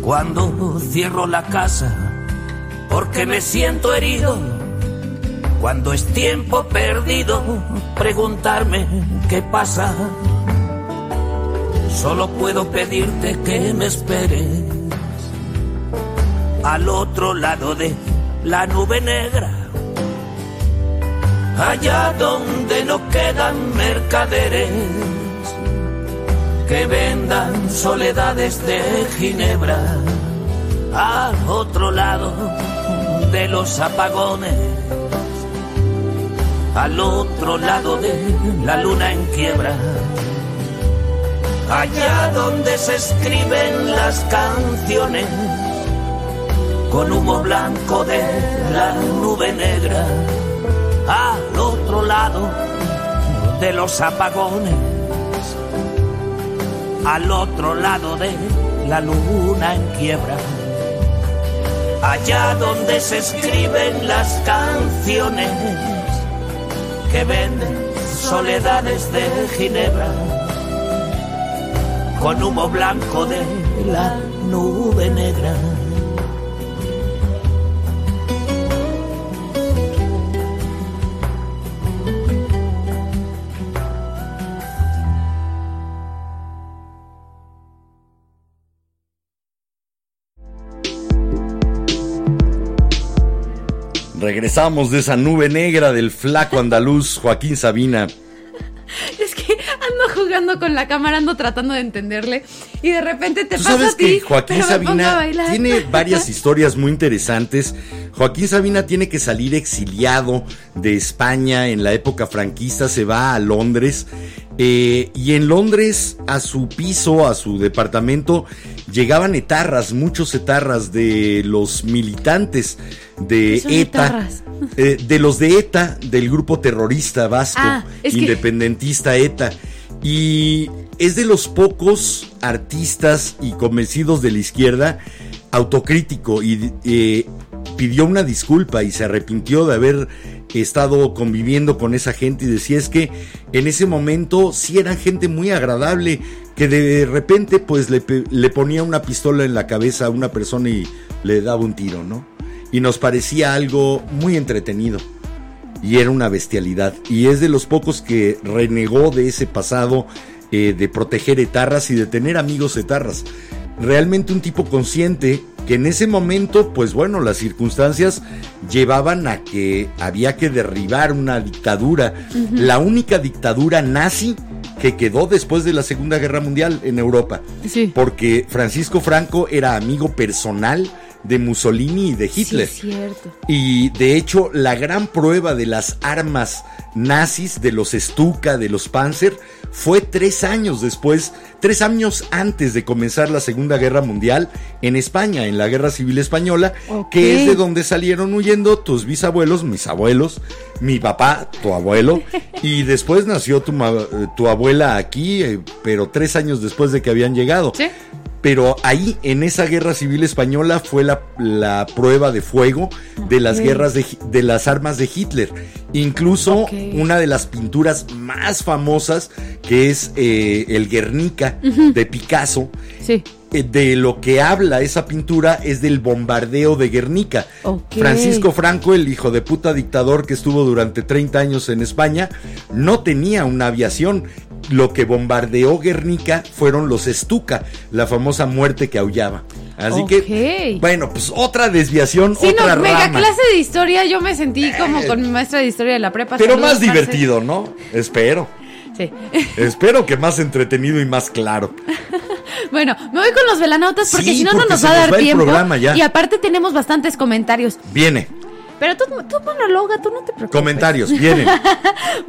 Cuando cierro la casa porque me siento herido. Cuando es tiempo perdido preguntarme qué pasa. Solo puedo pedirte que me esperes al otro lado de la nube negra allá donde no quedan mercaderes que vendan soledades de Ginebra, al otro lado de los apagones, al otro lado de la luna en quiebra, allá donde se escriben las canciones con humo blanco de la nube negra al otro lado de los apagones, al otro lado de la luna en quiebra, allá donde se escriben las canciones que venden soledades de Ginebra, con humo blanco de la nube negra. Regresamos de esa nube negra del flaco andaluz Joaquín Sabina. Ando con la cámara, ando tratando de entenderle. y de repente te Tú pasa sabes a ti. que Joaquín pero a Sabina tiene varias historias muy interesantes. Joaquín Sabina tiene que salir exiliado de España en la época franquista, se va a Londres eh, y en Londres a su piso, a su departamento, llegaban etarras, muchos etarras de los militantes de ¿Qué son ETA. eh, de los de ETA, del grupo terrorista vasco, Ah, que- independentista ETA. Y es de los pocos artistas y convencidos de la izquierda autocrítico y eh, pidió una disculpa y se arrepintió de haber estado conviviendo con esa gente y decía es que en ese momento sí eran gente muy agradable que de repente pues le, le ponía una pistola en la cabeza a una persona y le daba un tiro, ¿no? Y nos parecía algo muy entretenido y era una bestialidad. Y es de los pocos que renegó de ese pasado eh, de proteger etarras y de tener amigos etarras. Realmente un tipo consciente que en ese momento, pues bueno, las circunstancias llevaban a que había que derribar una dictadura, la única dictadura nazi que quedó después de la Segunda Guerra Mundial en Europa. Sí. Porque Francisco Franco era amigo personal de Mussolini y de Hitler. Sí, es cierto. Y de hecho, la gran prueba de las armas nazis, de los Stuka, de los Panzer, fue tres años después, tres años antes de comenzar la Segunda Guerra Mundial en España, en la Guerra Civil Española, que es de donde salieron huyendo tus bisabuelos, mis abuelos, mi papá, tu abuelo, y después nació tu, eh, tu abuela aquí, eh, pero tres años después de que habían llegado. Sí. Pero ahí, en esa guerra civil española, fue la, la prueba de fuego de las guerras de, de las armas de Hitler. Incluso una de las pinturas más famosas, que es eh, el Guernica de Picasso, Sí. Eh, de lo que habla esa pintura es del bombardeo de Guernica. Francisco Franco, el hijo de puta dictador que estuvo durante 30 años en España, no tenía una aviación. Lo que bombardeó Guernica fueron los Stuka, la famosa muerte que aullaba. Así que, bueno, pues otra desviación, Sí, otra no, mega rama. clase de historia. Yo me sentí como con mi maestra de historia de la prepa. Pero Saludos, más Marce. divertido, ¿no? Espero. Sí. Espero que más entretenido y más claro. Bueno, me voy con los velanautas porque Sí, si no, no nos va a dar tiempo. Y aparte tenemos bastantes comentarios. Viene. Pero tú, tú tú no te preocupes. Comentarios, vienen.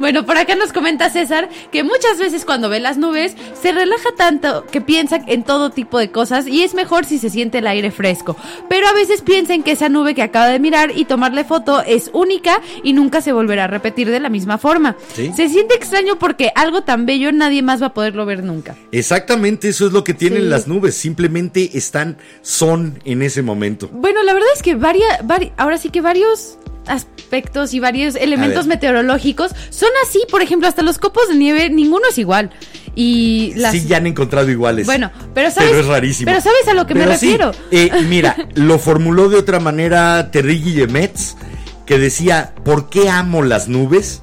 Bueno, por acá nos comenta César que muchas veces cuando ve las nubes se relaja tanto que piensa en todo tipo de cosas y es mejor si se siente el aire fresco. Pero a veces piensa en que esa nube que acaba de mirar y tomarle foto es única y nunca se volverá a repetir de la misma forma. Sí. Se siente extraño porque algo tan bello nadie más va a poderlo ver nunca. Exactamente, eso es lo que tienen Sí. las nubes. Simplemente están, son en ese momento. Bueno, la verdad es que varia, vari- ahora sí que varios aspectos y varios elementos meteorológicos son así, por ejemplo, hasta los copos de nieve, ninguno es igual. Y las Sí, ya han encontrado iguales. Bueno, pero sabes, Pero es rarísimo. pero sabes a lo que me sí, refiero. eh, mira, lo formuló de otra manera Terry Guillemets, que decía, ¿por qué amo las nubes?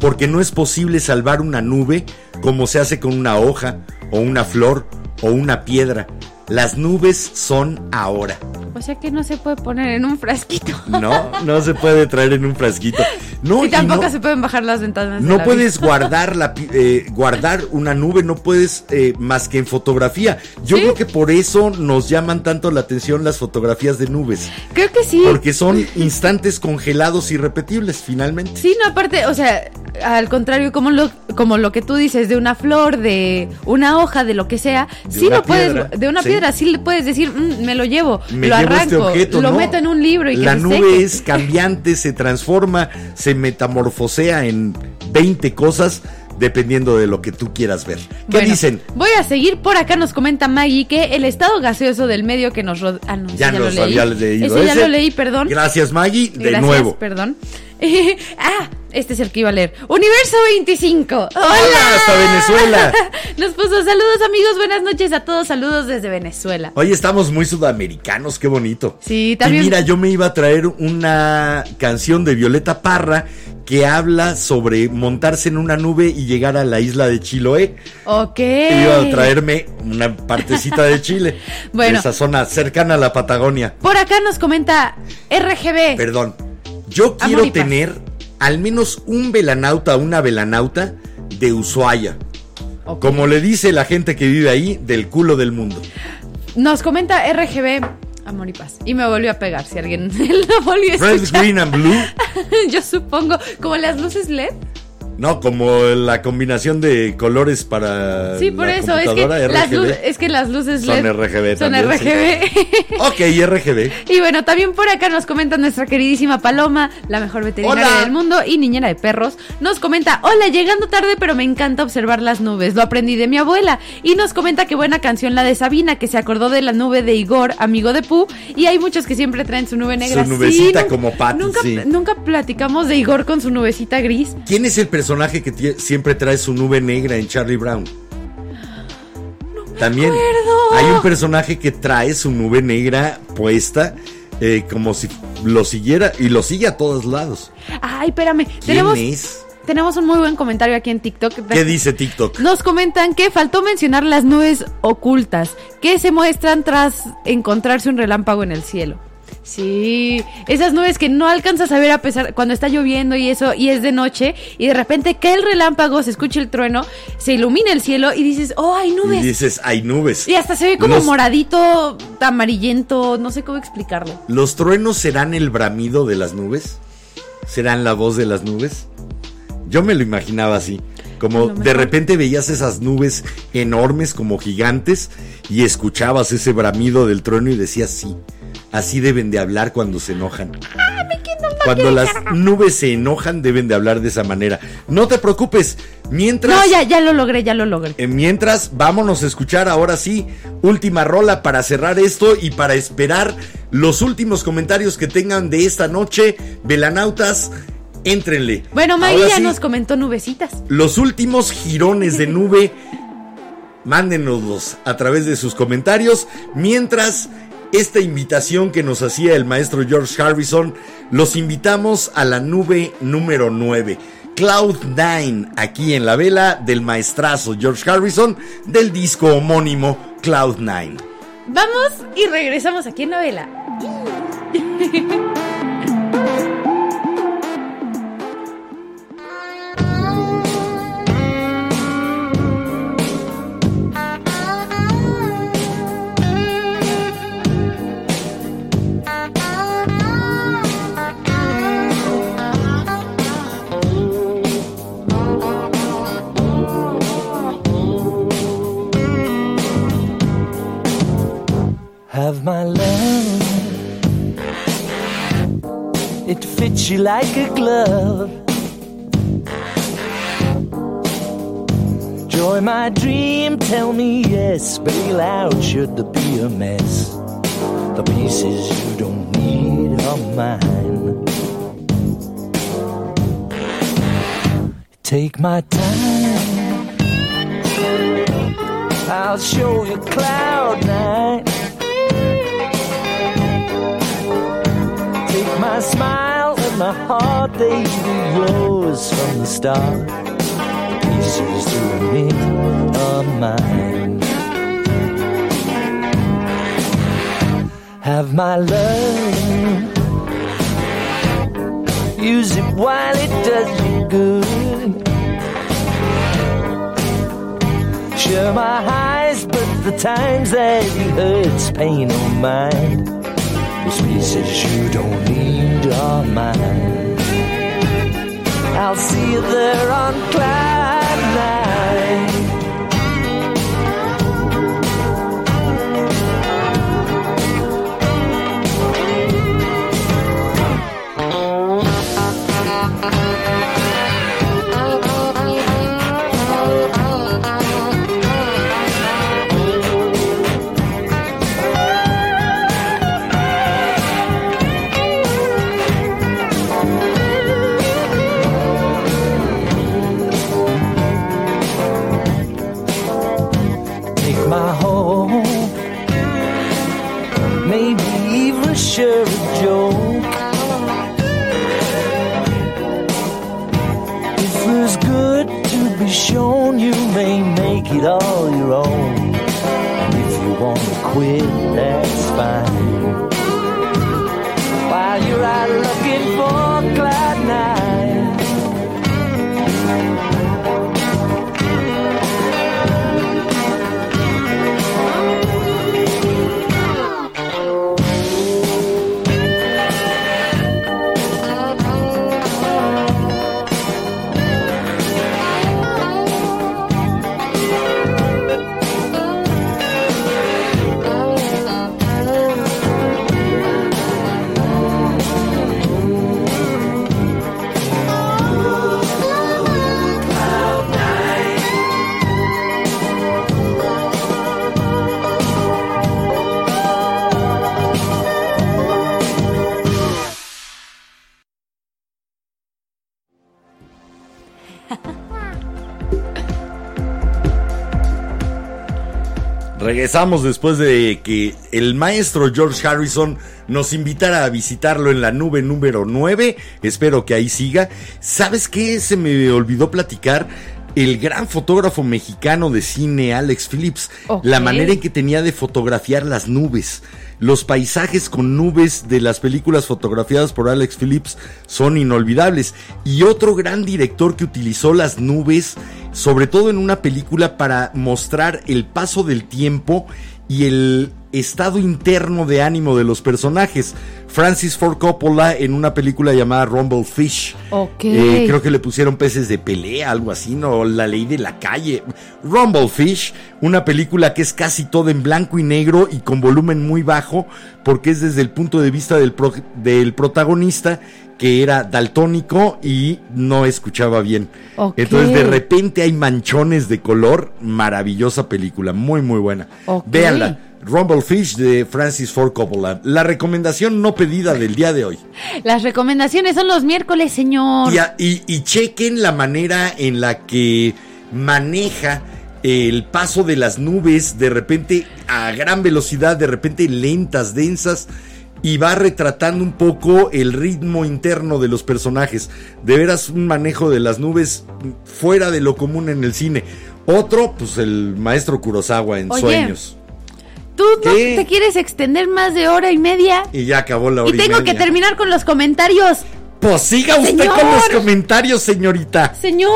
Porque no es posible salvar una nube como se hace con una hoja, o una flor, o una piedra. Las nubes son ahora. O sea que no se puede poner en un frasquito. No, no se puede traer en un frasquito. No, y y tampoco no- se pueden bajar las ventanas. de No la puedes guardar la eh, guardar una nube, no puedes eh, más que en fotografía. Yo Sí. creo que por eso nos llaman tanto la atención las fotografías de nubes, Creo que sí. porque son instantes congelados y repetibles finalmente. Sí, no, aparte, o sea, al contrario, como lo, como lo que tú dices de una flor, de una hoja, de lo que sea, De sí lo puedes, de una sí. piedra, sí le puedes decir, "Mm, me lo llevo, Me lo llevo arranco, este objeto, lo ¿no? meto en un libro y La nube seque. es cambiante, se transforma, se metamorfosea en 20 cosas dependiendo de lo que tú quieras ver. ¿Qué Bueno, dicen? Voy a seguir por acá, nos comenta Maggie que el estado gaseoso del medio que nos rodea. Ah, no, Ya ya, lo leí. había leído Ese ya lo leí, perdón. Gracias Maggie, de Gracias, nuevo. perdón. ah, este es el que iba a leer. Universo 25. Hola. Hola, hasta Venezuela. Nos puso saludos amigos, buenas noches a todos, saludos desde Venezuela. Hoy estamos muy sudamericanos, qué bonito. Sí, también- Y mira, yo me iba a traer una canción de Violeta Parra que habla sobre montarse en una nube y llegar a la isla de Chiloé. Ok. Iba a traerme una partecita de Chile. Bueno. De esa zona cercana a la Patagonia. Por acá nos comenta RGB. Perdón. Yo quiero tener al menos un velanauta o una velanauta de Ushuaia. Como le dice la gente que vive ahí, del culo del mundo. Nos comenta RGB. Amor y paz. Y me volvió a pegar si alguien lo volvió a Red, escuchar. green and blue. Yo supongo, como las luces LED. No, como la combinación de colores para Sí, por la eso, es que, las RGB. lu- es que las luces Son LED RGB son también, sí. RGB. Ok, RGB. Y bueno, también por acá nos comenta nuestra queridísima Paloma, la mejor veterinaria Hola. del mundo y niñera de perros. Nos comenta, hola, llegando tarde, pero me encanta observar las nubes. Lo aprendí de mi abuela. Y nos comenta que buena canción la de Sabina, que se acordó de la nube de Igor, amigo de Pu. Y hay muchos que siempre traen su nube negra. Su nubecita Sí, nu- como Patty, Nunca, sí. nunca platicamos de Igor con su nubecita gris. ¿Quién es el personaje que tie- siempre trae su nube negra en Charlie Brown? También acuerdo. hay un personaje que trae su nube negra puesta eh, como si lo siguiera y lo sigue a todos lados. Ay, espérame. ¿Quién Tenemos, es? tenemos un muy buen comentario aquí en TikTok. ¿Qué dice TikTok? Nos comentan que faltó mencionar las nubes ocultas que se muestran tras encontrarse un relámpago en el cielo. Sí, esas nubes que no alcanzas a ver a pesar cuando está lloviendo y eso y es de noche y de repente cae el relámpago, se escucha el trueno, se ilumina el cielo y dices, "Oh, hay Y nubes." dices, hay nubes. Y hasta se ve como Los- moradito, amarillento, no sé cómo explicarlo. ¿Los truenos serán el bramido de las nubes? ¿Serán la voz de las nubes? Yo me lo imaginaba así. Como de repente veías esas nubes enormes como gigantes y escuchabas ese bramido del trueno y decías sí. Así deben de hablar cuando se enojan. Cuando las nubes se enojan deben de hablar de esa manera. No te preocupes. Mientras No, ya ya lo logré, ya lo logré. eh, mientras, vámonos a escuchar ahora sí, última rola para cerrar esto y para esperar los últimos comentarios que tengan de esta noche. Velanautas, éntrenle. Bueno, ya sí, nos comentó nubecitas. Los últimos girones de nube, mándenoslos a través de sus comentarios. Mientras, esta invitación que nos hacía el maestro George Harrison, los invitamos a la nube número 9. Cloud9, aquí en la vela del maestrazo George Harrison del disco homónimo Cloud9. Vamos y regresamos aquí en la vela. Have my love. It fits you like a glove. Joy, my dream, tell me yes. Bail out should there be a mess. The pieces you don't need are mine. Take my time. I'll show you cloud nine. My smile and my heart, they yours from the start. Pieces to admit are mine. Have my love. Use it while it does you good. Share my highs, but the times that it hurts, pain on mine. Those pieces you don't need are mine. I'll see you there on cloud Regresamos después de que el maestro George Harrison nos invitara a visitarlo en la nube número 9. Espero que ahí siga. ¿Sabes qué? Se me olvidó platicar. El gran fotógrafo mexicano de cine, Alex Phillips, la manera en que tenía de fotografiar las nubes. Los paisajes con nubes de las películas fotografiadas por Alex Phillips son inolvidables. Y otro gran director que utilizó las nubes, sobre todo en una película para mostrar el paso del tiempo y el estado interno de ánimo de los personajes. Francis Ford Coppola en una película llamada Rumble Fish. Ok. Eh, creo que le pusieron peces de pelea, algo así, ¿no? La ley de la calle. Rumble Fish, una película que es casi toda en blanco y negro y con volumen muy bajo, porque es desde el punto de vista del, pro- del protagonista que era daltónico y no escuchaba bien. Entonces de repente hay manchones de color, maravillosa película, muy muy buena. Ok. Véanla. Rumble Fish de Francis Ford Coppola. La recomendación no pedida del día de hoy. Las recomendaciones son los miércoles, señor. Y, a- y- y chequen la manera en la que maneja el paso de las nubes, de repente a gran velocidad, de repente lentas, densas, y va retratando un poco el ritmo interno de los personajes. De veras, un manejo de las nubes fuera de lo común en el cine. Otro, pues el maestro Kurosawa en Oye, Sueños. ¿Tú no ¿Qué? te quieres extender más de hora y media? Y ya acabó la hora Y tengo que media. terminar con los comentarios. Pues siga usted Señor. con los comentarios, señorita. Señor.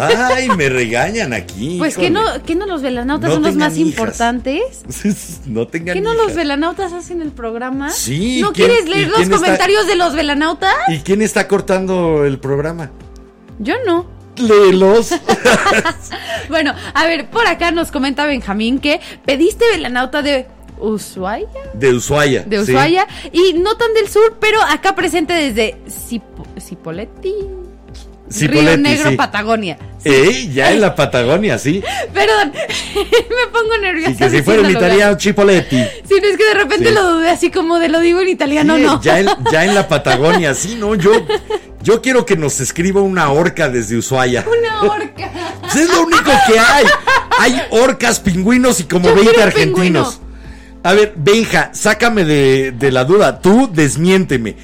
Ay, me regañan aquí. Pues que no, que no los velanautas No son los más hijas. importantes. no tengan ¿Qué no hijas. los velanautas hacen el programa? Sí, ¿No ¿quién- quieres leer los está- comentarios de los velanautas? ¿Y quién está cortando el programa? Yo no. Léelos. Bueno, a ver, por acá nos comenta Benjamín que pediste velanauta de Ushuaia. De Ushuaia. De sí. Ushuaia. Y no tan del sur, pero acá presente desde Cipo- Cipolletti. Río Negro, sí. Patagonia. Eh, ya en la Patagonia, sí. Perdón, me pongo nerviosa. Y que si fuera en italiano, Chipoletti. Sí, no es que de repente Sí. lo dudé así como de lo digo en italiano, no. Ya en, ya en la Patagonia, sí, ¿no? Yo, yo quiero que nos escriba una orca desde Ushuaia. Una orca. Pues es lo único que hay. Hay orcas, pingüinos y como Yo 20 quiero un argentinos. A ver, Benja, sácame de, de la duda. Tú desmiénteme.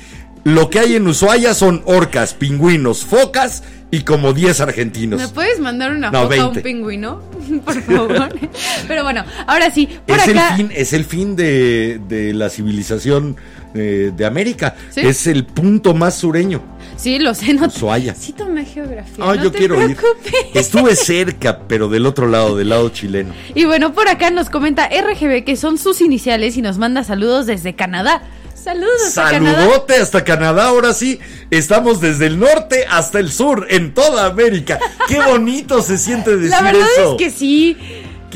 Lo que hay en Ushuaia son orcas, pingüinos, focas y como 10 argentinos. ¿Me puedes mandar una No, foto a un 20. pingüino? Por favor. Pero bueno, ahora sí, por Es el, acá. fin, es el fin de, de la civilización eh, de América. ¿Sí? Es el punto más sureño. Sí, lo sé, no. Ushuaia. Sí tomé geografía. Ah, no yo te quiero ir. preocupes. Estuve cerca, pero del otro lado, del lado chileno. Y bueno, por acá nos comenta RGB que son sus iniciales y nos manda saludos desde Canadá. Saludos a Canadá. Saludote hasta Canadá, ahora sí. Estamos desde el norte hasta el sur, en toda América. Qué bonito se siente decir La verdad eso. es que sí.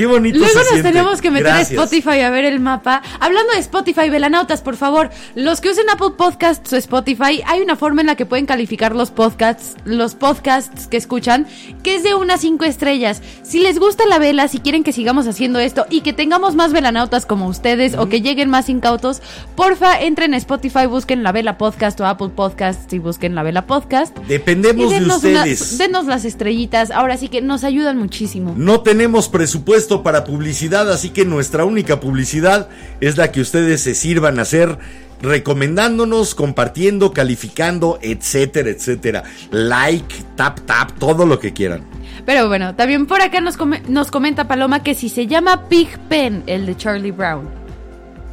Qué bonito Luego se nos siente. tenemos que meter Gracias. a Spotify a ver el mapa. Hablando de Spotify, velanautas, por favor, los que usen Apple Podcasts o Spotify, hay una forma en la que pueden calificar los podcasts, los podcasts que escuchan, que es de unas cinco estrellas. Si les gusta la vela, si quieren que sigamos haciendo esto y que tengamos más velanautas como ustedes o que lleguen más incautos, porfa, entren a Spotify, busquen la vela podcast o Apple Podcasts y busquen la vela podcast. Dependemos de denos una- ustedes. denos las estrellitas. Ahora sí que nos ayudan muchísimo. No tenemos presupuesto para publicidad, así que nuestra única publicidad es la que ustedes se sirvan a hacer recomendándonos, compartiendo, calificando, etcétera, etcétera. Like, tap, tap, todo lo que quieran. Pero bueno, también por acá nos, come- nos comenta Paloma que si se llama Pig Pen, el de Charlie Brown.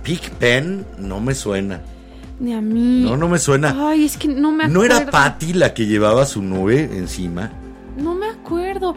Pig Pen no me suena. Ni a mí. No, no me suena. Ay, es que no me acuerdo. ¿No era Patty la que llevaba su nube encima? No me acuerdo.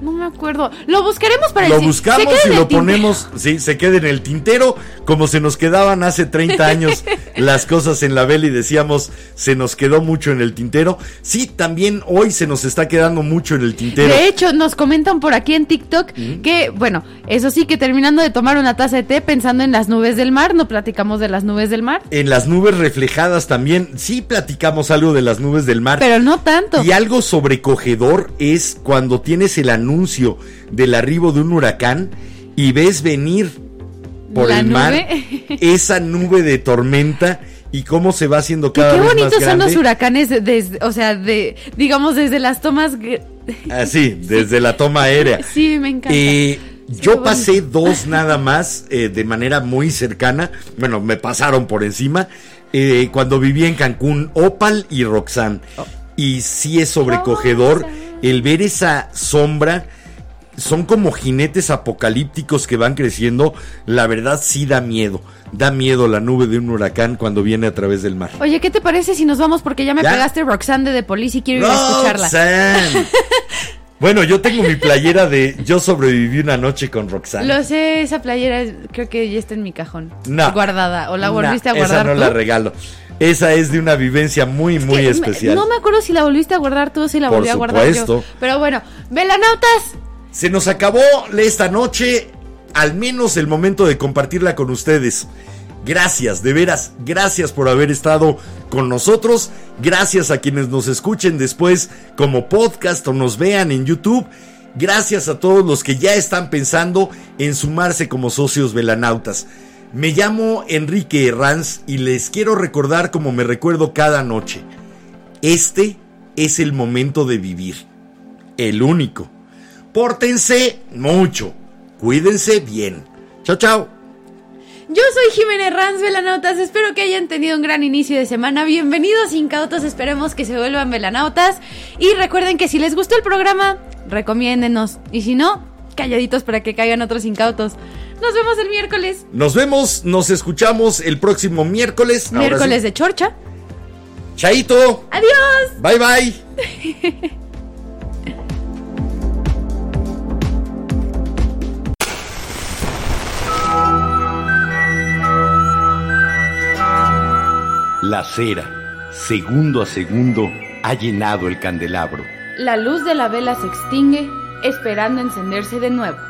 No me acuerdo. Lo buscaremos para Lo decir- buscamos y lo tintero. ponemos, sí, se queda en el tintero, como se nos quedaban hace 30 años las cosas en la vela y decíamos, se nos quedó mucho en el tintero. Sí, también hoy se nos está quedando mucho en el tintero. De hecho, nos comentan por aquí en TikTok que, bueno, eso sí que terminando de tomar una taza de té pensando en las nubes del mar, no platicamos de las nubes del mar, En las nubes reflejadas también, sí platicamos algo de las nubes del mar. pero no tanto. Y algo sobrecogedor es cuando tienes el anuncio del arribo de un huracán y ves venir por La el mar nube. esa nube de tormenta y cómo se va haciendo cada qué vez más bonitos son grande. los huracanes, de- desde, o sea, de, digamos, desde las tomas. Así, desde la toma aérea. Sí, me encanta. Eh, Sí, yo qué pasé dos nada más eh, de manera muy cercana. Bueno, me pasaron por encima. eh, cuando vivía en Cancún, Opal y Roxanne. Y sí es sobrecogedor el ver esa sombra. Son como jinetes apocalípticos que van creciendo. La verdad sí da miedo. Da miedo la nube de un huracán cuando viene a través del mar. Oye, ¿qué te parece si nos vamos? Porque ya me ¿Ya? pegaste Roxanne de The Police y quiero ir a escucharla. Roxanne. bueno, yo tengo mi playera de Yo sobreviví una noche con Roxanne. Lo sé, esa playera creo que ya está en mi cajón. No. Guardada. ¿O la No, volviste a Esa guardar no tú? la regalo. Esa es de una vivencia muy, muy especial. No me acuerdo si la volviste a guardar tú o si la Por volví a guardar yo. Pero bueno, velanautas. Se nos acabó esta noche, al menos el momento de compartirla con ustedes. Gracias, de veras, gracias por haber estado con nosotros. Gracias a quienes nos escuchen después como podcast o nos vean en YouTube. Gracias a todos los que ya están pensando en sumarse como socios velanautas. Me llamo Enrique Herranz y les quiero recordar como me recuerdo cada noche. Este es el momento de vivir. El único. Pórtense mucho. Cuídense bien. Chao, chao. Yo soy Jiménez Ranz, velanautas. Espero que hayan tenido un gran inicio de semana. Bienvenidos, incautos. Esperemos que se vuelvan velanautas. Y recuerden que si les gustó el programa, recomiéndenos. Y si no, calladitos para que caigan otros incautos. Nos vemos el miércoles. Nos vemos, nos escuchamos el próximo miércoles. Miércoles sí. de Chorcha. Chaito. Adiós. Bye bye. La cera, segundo a segundo, ha llenado el candelabro. La luz de la vela se extingue, esperando encenderse de nuevo.